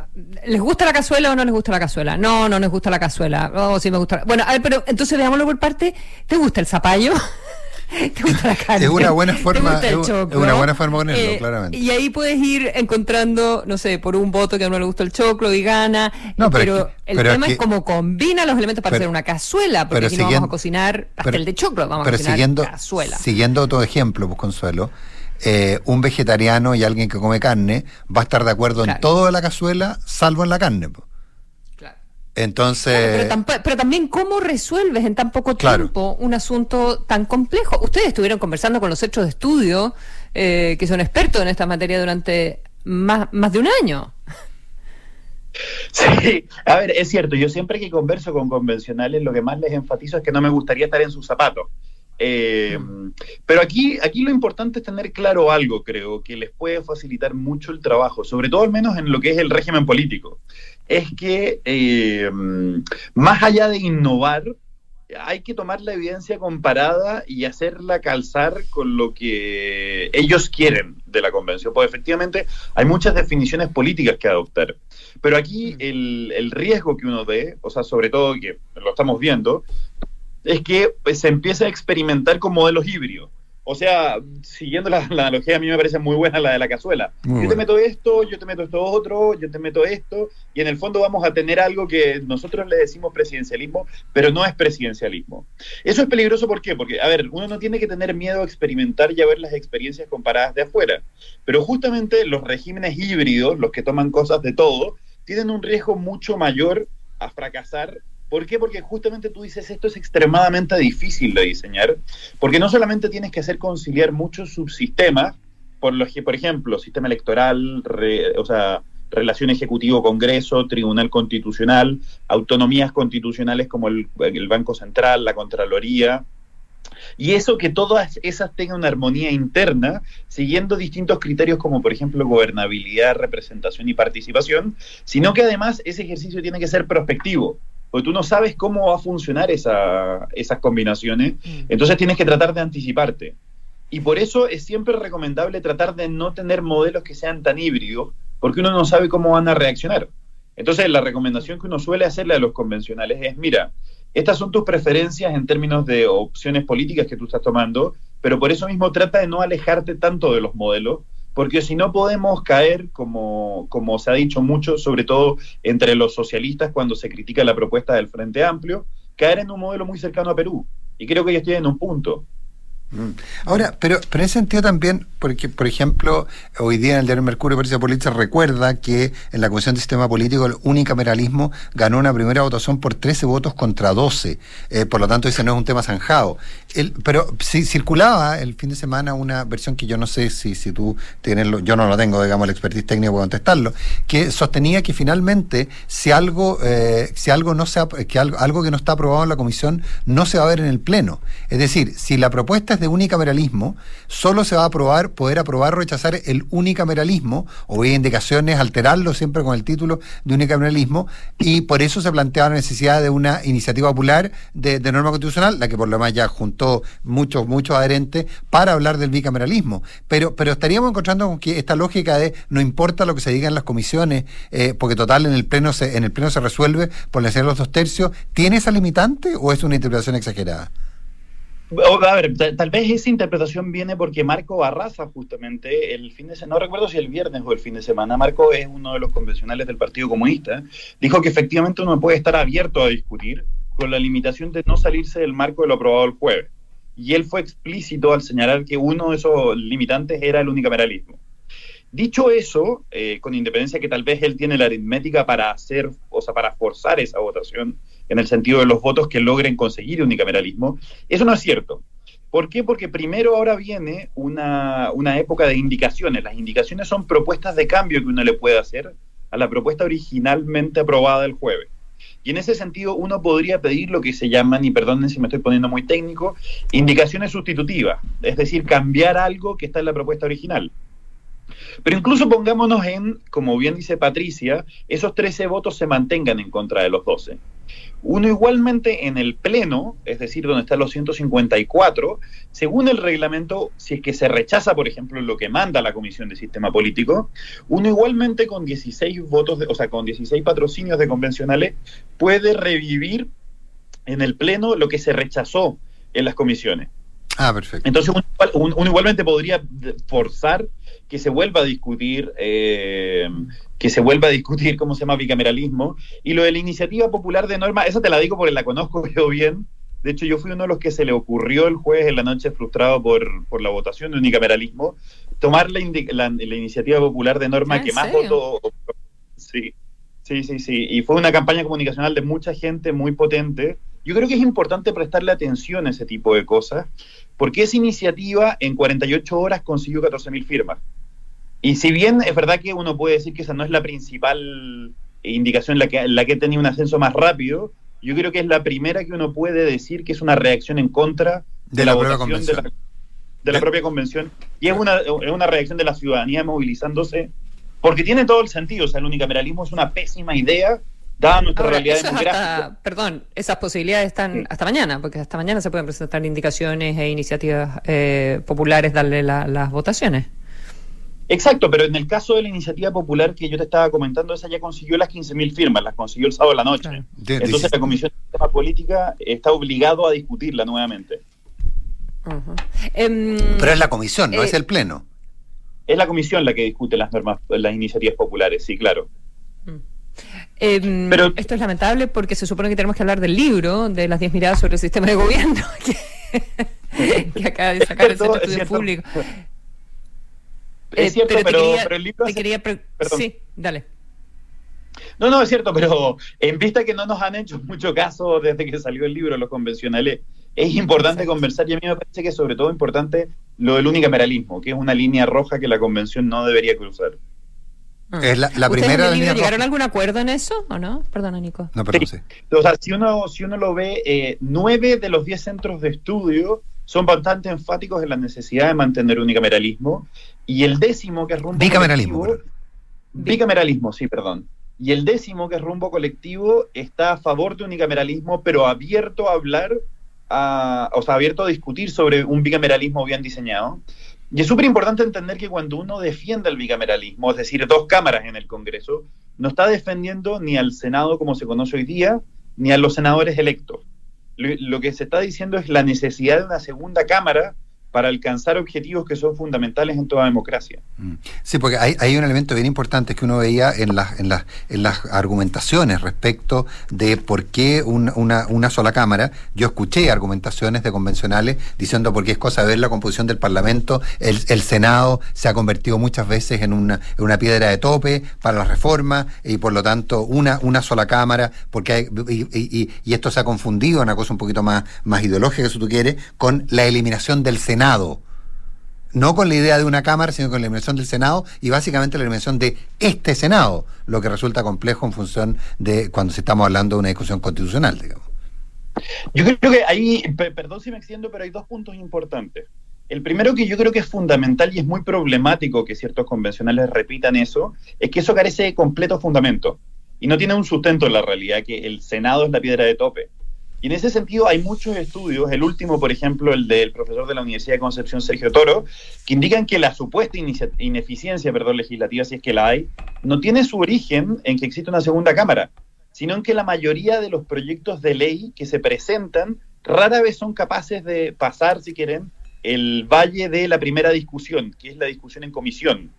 ¿les gusta la cazuela o no les gusta la cazuela? No, no les gusta la cazuela. Oh, sí me gusta. Bueno, a ver, pero entonces veámoslo por parte. ¿Te gusta el zapallo? ¿Te gusta la carne? Es una buena forma, es una buena forma de ponerlo, eh, claramente. Y ahí puedes ir encontrando, no sé, por un voto que a uno le gusta el choclo y gana. No, pero, el tema es, cómo combina los elementos para hacer una cazuela, porque aquí no vamos a cocinar pastel de choclo, vamos a cocinar siguiendo, cazuela. Siguiendo otro ejemplo, pues Consuelo, eh, un vegetariano y alguien que come carne va a estar de acuerdo en todo de la cazuela, salvo en la carne. Entonces. pero, también, ¿cómo resuelves en tan poco tiempo un asunto tan complejo? Ustedes estuvieron conversando con los hechos de estudio, eh, que son expertos en esta materia durante más, más de un año. Sí, a ver, es cierto, yo siempre que converso con convencionales, lo que más les enfatizo es que no me gustaría estar en sus zapatos. Eh, mm. Pero aquí, aquí lo importante es tener claro algo, creo, que les puede facilitar mucho el trabajo, sobre todo al menos en lo que es el régimen político es que eh, más allá de innovar, hay que tomar la evidencia comparada y hacerla calzar con lo que ellos quieren de la convención. Porque efectivamente hay muchas definiciones políticas que adoptar. Pero aquí mm. el, riesgo que uno ve, o sea, sobre todo que lo estamos viendo, es que pues, se empieza a experimentar con modelos híbridos. O sea, siguiendo la, analogía, a mí me parece muy buena la de la cazuela. yo te meto esto, yo te meto esto otro, yo te meto esto, y en el fondo vamos a tener algo que nosotros le decimos presidencialismo, pero no es presidencialismo. Eso es peligroso, ¿por qué? Porque, a ver, uno no tiene que tener miedo a experimentar y a ver las experiencias comparadas de afuera, pero justamente los regímenes híbridos, los que toman cosas de todo, tienen un riesgo mucho mayor a fracasar ¿Por qué? Porque justamente tú dices esto es extremadamente difícil de diseñar, porque no solamente tienes que hacer conciliar muchos subsistemas, por los que, por ejemplo, sistema electoral, o sea, relación ejecutivo-congreso, tribunal constitucional, autonomías constitucionales como el Banco Central, la Contraloría, y eso que todas esas tengan una armonía interna, siguiendo distintos criterios como por ejemplo gobernabilidad, representación y participación, sino que además ese ejercicio tiene que ser prospectivo porque tú no sabes cómo va a funcionar esa, esas combinaciones, mm. entonces tienes que tratar de anticiparte. Y por eso es siempre recomendable tratar de no tener modelos que sean tan híbridos, porque uno no sabe cómo van a reaccionar. Entonces la recomendación que uno suele hacerle a los convencionales es, mira, estas son tus preferencias en términos de opciones políticas que tú estás tomando, pero por eso mismo trata de no alejarte tanto de los modelos, porque si no podemos caer, como, como se ha dicho mucho, sobre todo entre los socialistas cuando se critica la propuesta del Frente Amplio, caer en un modelo muy cercano a Perú. Y creo que ellos tienen un punto. Mm. Ahora, pero, pero en ese sentido también, porque, por ejemplo, hoy día en el diario Mercurio, Patricia Política recuerda que en la Comisión de Sistema Político el unicameralismo ganó una primera votación por 13 votos contra 12. Eh, por lo tanto, ese no es un tema zanjado. El, pero si circulaba el fin de semana una versión que yo no sé si, si tú tienes, yo no lo tengo, digamos, el expertise técnico para contestarlo, que sostenía que finalmente si algo, eh, si algo no se que algo, algo que no está aprobado en la comisión no se va a ver en el pleno. Es decir, si la propuesta de unicameralismo, solo se va a aprobar, poder aprobar o rechazar el unicameralismo, o hay indicaciones, alterarlo siempre con el título de unicameralismo, y por eso se planteaba la necesidad de una iniciativa popular de, norma constitucional, la que por lo demás ya juntó muchos, muchos adherentes para hablar del bicameralismo. Pero, pero estaríamos encontrando con que esta lógica de no importa lo que se diga en las comisiones, eh, porque total en el pleno se, en el pleno se resuelve por la de los dos tercios, ¿tiene esa limitante o es una interpretación exagerada? A ver, tal vez esa interpretación viene porque Marco Barraza, justamente, el fin de semana, no recuerdo si el viernes o el fin de semana, Marco es uno de los convencionales del Partido Comunista, dijo que efectivamente uno puede estar abierto a discutir con la limitación de no salirse del marco de lo aprobado el jueves. Y él fue explícito al señalar que uno de esos limitantes era el unicameralismo. Dicho eso, eh, con independencia que tal vez él tiene la aritmética para hacer, o sea, para forzar esa votación en el sentido de los votos que logren conseguir unicameralismo, eso no es cierto. ¿Por qué? Porque primero ahora viene una, una época de indicaciones. Las indicaciones son propuestas de cambio que uno le puede hacer a la propuesta originalmente aprobada el jueves. Y en ese sentido uno podría pedir lo que se llaman, y perdonen si me estoy poniendo muy técnico, indicaciones sustitutivas, es decir, cambiar algo que está en la propuesta original. Pero incluso pongámonos en, como bien dice Patricia, esos 13 votos se mantengan en contra de los 12. Uno igualmente en el Pleno, es decir, donde están los 154, según el reglamento, si es que se rechaza, por ejemplo, lo que manda la Comisión de Sistema Político, uno igualmente con 16 votos, de, o sea, con 16 patrocinios de convencionales, puede revivir en el Pleno lo que se rechazó en las comisiones. Ah, perfecto. Entonces, uno, igualmente podría forzar que se vuelva a discutir, eh, que se vuelva a discutir cómo se llama bicameralismo. Y lo de la iniciativa popular de norma, esa te la digo porque la conozco yo bien. De hecho, yo fui uno de los que se le ocurrió el jueves en la noche, frustrado por, por la votación de unicameralismo, tomar la, la, iniciativa popular de norma que más votó. Sí, sí, sí, sí. Y fue una campaña comunicacional de mucha gente muy potente. Yo creo que es importante prestarle atención a ese tipo de cosas, porque esa iniciativa en 48 horas consiguió 14.000 firmas. Y si bien es verdad que uno puede decir que esa no es la principal indicación la que, la que tenía un ascenso más rápido, yo creo que es la primera que uno puede decir que es una reacción en contra de, la, votación de la, de la, propia convención. Y es una, es una reacción de la ciudadanía movilizándose, porque tiene todo el sentido. O sea, el unicameralismo es una pésima idea dada nuestra realidad demográfica. perdón, esas posibilidades están hasta mañana, porque hasta mañana se pueden presentar indicaciones e iniciativas eh, populares, darle las votaciones. Exacto, pero en el caso de la iniciativa popular que yo te estaba comentando, esa ya consiguió las 15.000 firmas, las consiguió el sábado de la noche. Entonces la Comisión de Sistema Política está obligado a discutirla nuevamente. Em, pero es la comisión, no es eh, el pleno. Es la comisión la que discute las normas, las iniciativas populares, sí, claro. Em, pero, esto es lamentable porque se supone que tenemos que hablar del libro, de las 10 miradas sobre el sistema de gobierno, que, acaba de sacar el Centro de Estudios Públicos. Es eh, cierto, pero, el libro... Sí, dale. No, no, es cierto, pero en vista que no nos han hecho mucho caso desde que salió el libro, los convencionales, es importante conversar y a mí me parece que es sobre todo importante lo del unicameralismo, que es una línea roja que la convención no debería cruzar. Ah. Es la, primera línea ¿Llegaron a algún acuerdo en eso o no? Perdona, Nico. No, perdón, sí. O sea, si uno, si uno lo ve, eh, nueve de los diez centros de estudio son bastante enfáticos en la necesidad de mantener unicameralismo y el décimo, que es rumbo bicameralismo. Colectivo, bicameralismo, sí, perdón. Y el décimo, que es rumbo colectivo, está a favor de unicameralismo, pero abierto a hablar, a, o sea, abierto a discutir sobre un bicameralismo bien diseñado. Y es súper importante entender que cuando uno defiende el bicameralismo, es decir, dos cámaras en el Congreso, no está defendiendo ni al Senado como se conoce hoy día, ni a los senadores electos. Lo, que se está diciendo es la necesidad de una segunda cámara para alcanzar objetivos que son fundamentales en toda democracia. Mm. Sí, porque hay, un elemento bien importante que uno veía en las, en las, en las argumentaciones respecto de por qué un- una, una sola Cámara. Yo escuché argumentaciones de convencionales diciendo por qué es cosa de ver la composición del Parlamento. El, el Senado se ha convertido muchas veces en una, en una piedra de tope para las reformas y por lo tanto una, una sola Cámara, porque hay- y- y esto se ha confundido, una cosa un poquito más, más ideológica, si tú quieres, con la eliminación del Senado. No con la idea de una Cámara, sino con la eliminación del Senado y básicamente la eliminación de este Senado, lo que resulta complejo en función de cuando estamos hablando de una discusión constitucional, digamos. Yo creo que ahí, pe- perdón si me extiendo, pero hay dos puntos importantes. El primero que yo creo que es fundamental y es muy problemático que ciertos convencionales repitan eso, es que eso carece de completo fundamento y no tiene un sustento en la realidad, que el Senado es la piedra de tope. Y en ese sentido hay muchos estudios, el último, por ejemplo, el del profesor de la Universidad de Concepción, Sergio Toro, que indican que la supuesta ineficiencia perdón, legislativa, si es que la hay, no tiene su origen en que existe una segunda Cámara, sino en que la mayoría de los proyectos de ley que se presentan rara vez son capaces de pasar, si quieren, el valle de la primera discusión, que es la discusión en comisión.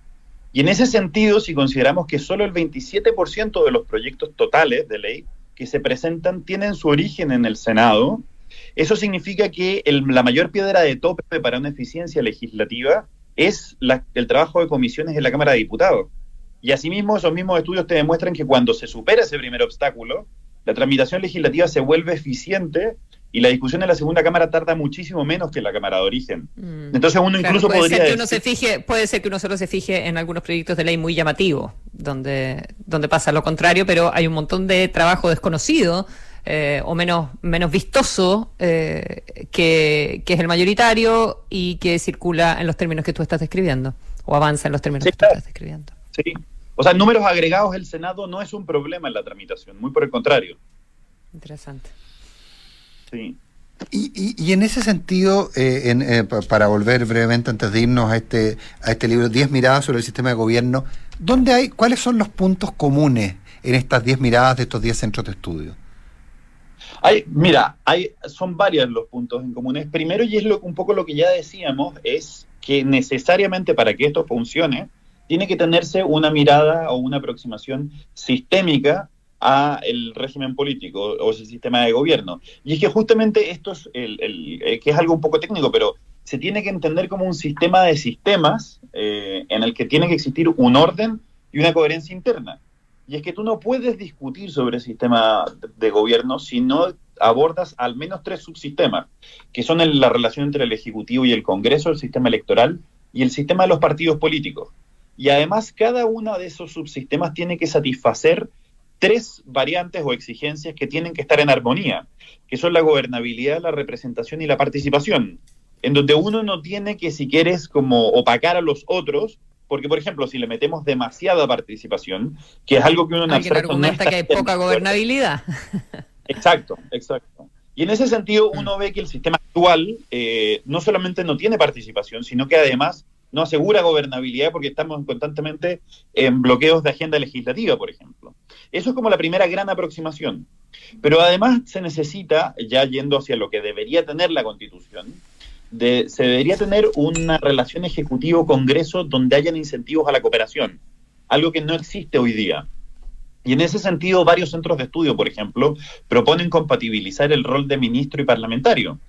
Y en ese sentido, si consideramos que solo el 27% de los proyectos totales de ley que se presentan tienen su origen en el Senado, eso significa que el- la mayor piedra de tope para una eficiencia legislativa es la- el trabajo de comisiones en la Cámara de Diputados. Y asimismo, esos mismos estudios te demuestran que cuando se supera ese primer obstáculo, la tramitación legislativa se vuelve eficiente y la discusión en la segunda Cámara tarda muchísimo menos que en la Cámara de origen. Entonces uno Claro, incluso puede podría ser que uno decir- se fije, puede ser que uno solo se fije en algunos proyectos de ley muy llamativos, donde, donde pasa lo contrario, pero hay un montón de trabajo desconocido eh, o menos, menos vistoso eh, que, que es el mayoritario y que circula en los términos que tú estás describiendo, o avanza en los términos que tú estás describiendo. Sí. O sea, números agregados, el Senado no es un problema en la tramitación, muy por el contrario. Interesante. Sí. Y, y- y en ese sentido, eh, en, eh, pa- para volver brevemente antes de irnos a este, a este libro, 10 miradas sobre el sistema de gobierno, ¿dónde hay, ¿cuáles son los puntos comunes en estas 10 miradas de estos 10 centros de estudio? Hay, mira, hay, son varios los puntos en comunes. Primero, y es lo, un poco lo que ya decíamos, es que necesariamente para que esto funcione, tiene que tenerse una mirada o una aproximación sistémica a el régimen político o ese sistema de gobierno. Y es que justamente esto es, el, el- eh, que es algo un poco técnico, pero se tiene que entender como un sistema de sistemas eh, en el que tiene que existir un orden y una coherencia interna. Y es que tú no puedes discutir sobre el sistema de- gobierno si no abordas al menos tres subsistemas, que son el- la relación entre el Ejecutivo y el Congreso, el sistema electoral y el sistema de los partidos políticos. Y además cada uno de esos subsistemas tiene que satisfacer tres variantes o exigencias que tienen que estar en armonía, que son la gobernabilidad, la representación y la participación, en donde uno no tiene que, si quieres, como opacar a los otros, porque, por ejemplo, si le metemos demasiada participación, que es algo que uno en abstracto no argumenta está que hay poca gobernabilidad. Exacto, exacto. Y en ese sentido uno ve que el sistema actual eh, no solamente no tiene participación, sino que además no asegura gobernabilidad porque estamos constantemente en bloqueos de agenda legislativa, por ejemplo. Eso es como la primera gran aproximación. Pero además se necesita, ya yendo hacia lo que debería tener la Constitución, de- se debería tener una relación ejecutivo-congreso donde hayan incentivos a la cooperación, algo que no existe hoy día. Y en ese sentido, varios centros de estudio, por ejemplo, proponen compatibilizar el rol de ministro y parlamentario.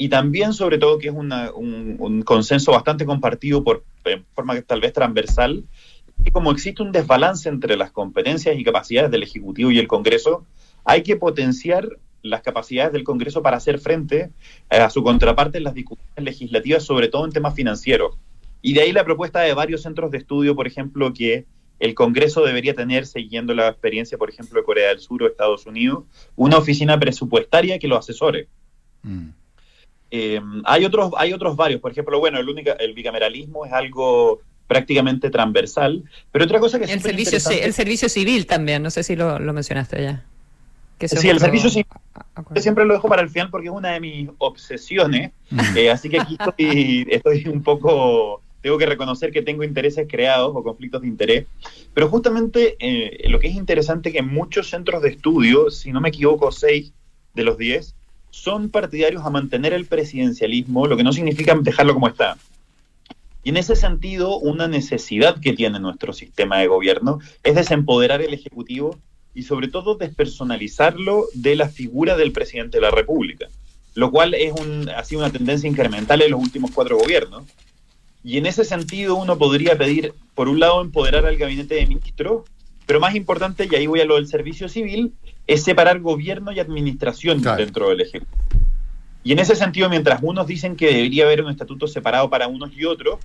Y también, sobre todo, que es un, consenso bastante compartido por forma tal vez transversal, que como existe un desbalance entre las competencias y capacidades del Ejecutivo y el Congreso, hay que potenciar las capacidades del Congreso para hacer frente a su contraparte en las discusiones legislativas, sobre todo en temas financieros. Y de ahí la propuesta de varios centros de estudio, por ejemplo, que el Congreso debería tener, siguiendo la experiencia, por ejemplo, de Corea del Sur o Estados Unidos, una oficina presupuestaria que lo asesore. Eh, hay otros, hay otros varios, por ejemplo, bueno, el, única, el bicameralismo es algo prácticamente transversal, pero otra cosa que es El servicio, el servicio civil también, no sé si lo, lo mencionaste ya. Que Sí, es el servicio civil yo siempre lo dejo para el final porque es una de mis obsesiones, eh, así que aquí estoy, estoy un poco, tengo que reconocer que tengo intereses creados o conflictos de interés, pero justamente eh, lo que es interesante que en muchos centros de estudio, si no me equivoco, seis de los diez, son partidarios a mantener el presidencialismo, lo que no significa dejarlo como está. Y en ese sentido, una necesidad que tiene nuestro sistema de gobierno es desempoderar el Ejecutivo y sobre todo despersonalizarlo de la figura del presidente de la República, lo cual es un, ha sido una tendencia incremental en los últimos cuatro gobiernos. Y en ese sentido uno podría pedir, por un lado, empoderar al gabinete de ministros, pero más importante, y ahí voy a lo del servicio civil, es separar gobierno y administración dentro del Ejecutivo. Y en ese sentido, mientras unos dicen que debería haber un estatuto separado para unos y otros,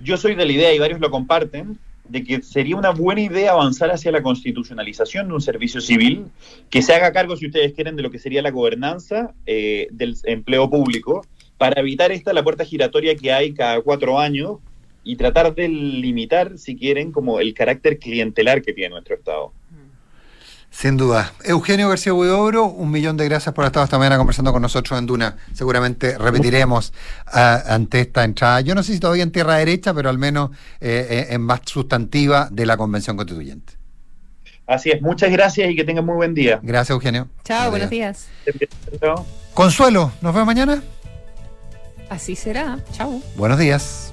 yo soy de la idea, y varios lo comparten, de que sería una buena idea avanzar hacia la constitucionalización de un servicio civil que se haga cargo, si ustedes quieren, de lo que sería la gobernanza eh, del empleo público, para evitar esta la puerta giratoria que hay cada cuatro años y tratar de limitar, si quieren, como el carácter clientelar que tiene nuestro Estado. Sin duda. Eugenio García Huidobro, un millón de gracias por estar esta mañana conversando con nosotros en Duna. Seguramente repetiremos ah, ante esta entrada, yo no sé si todavía en tierra derecha, pero al menos eh, eh, en más sustantiva de la Convención Constituyente. Así es, muchas gracias y que tengan muy buen día. Gracias, Eugenio. Chao, buenos días. Consuelo, ¿nos vemos mañana? Así será. Chao. Buenos días.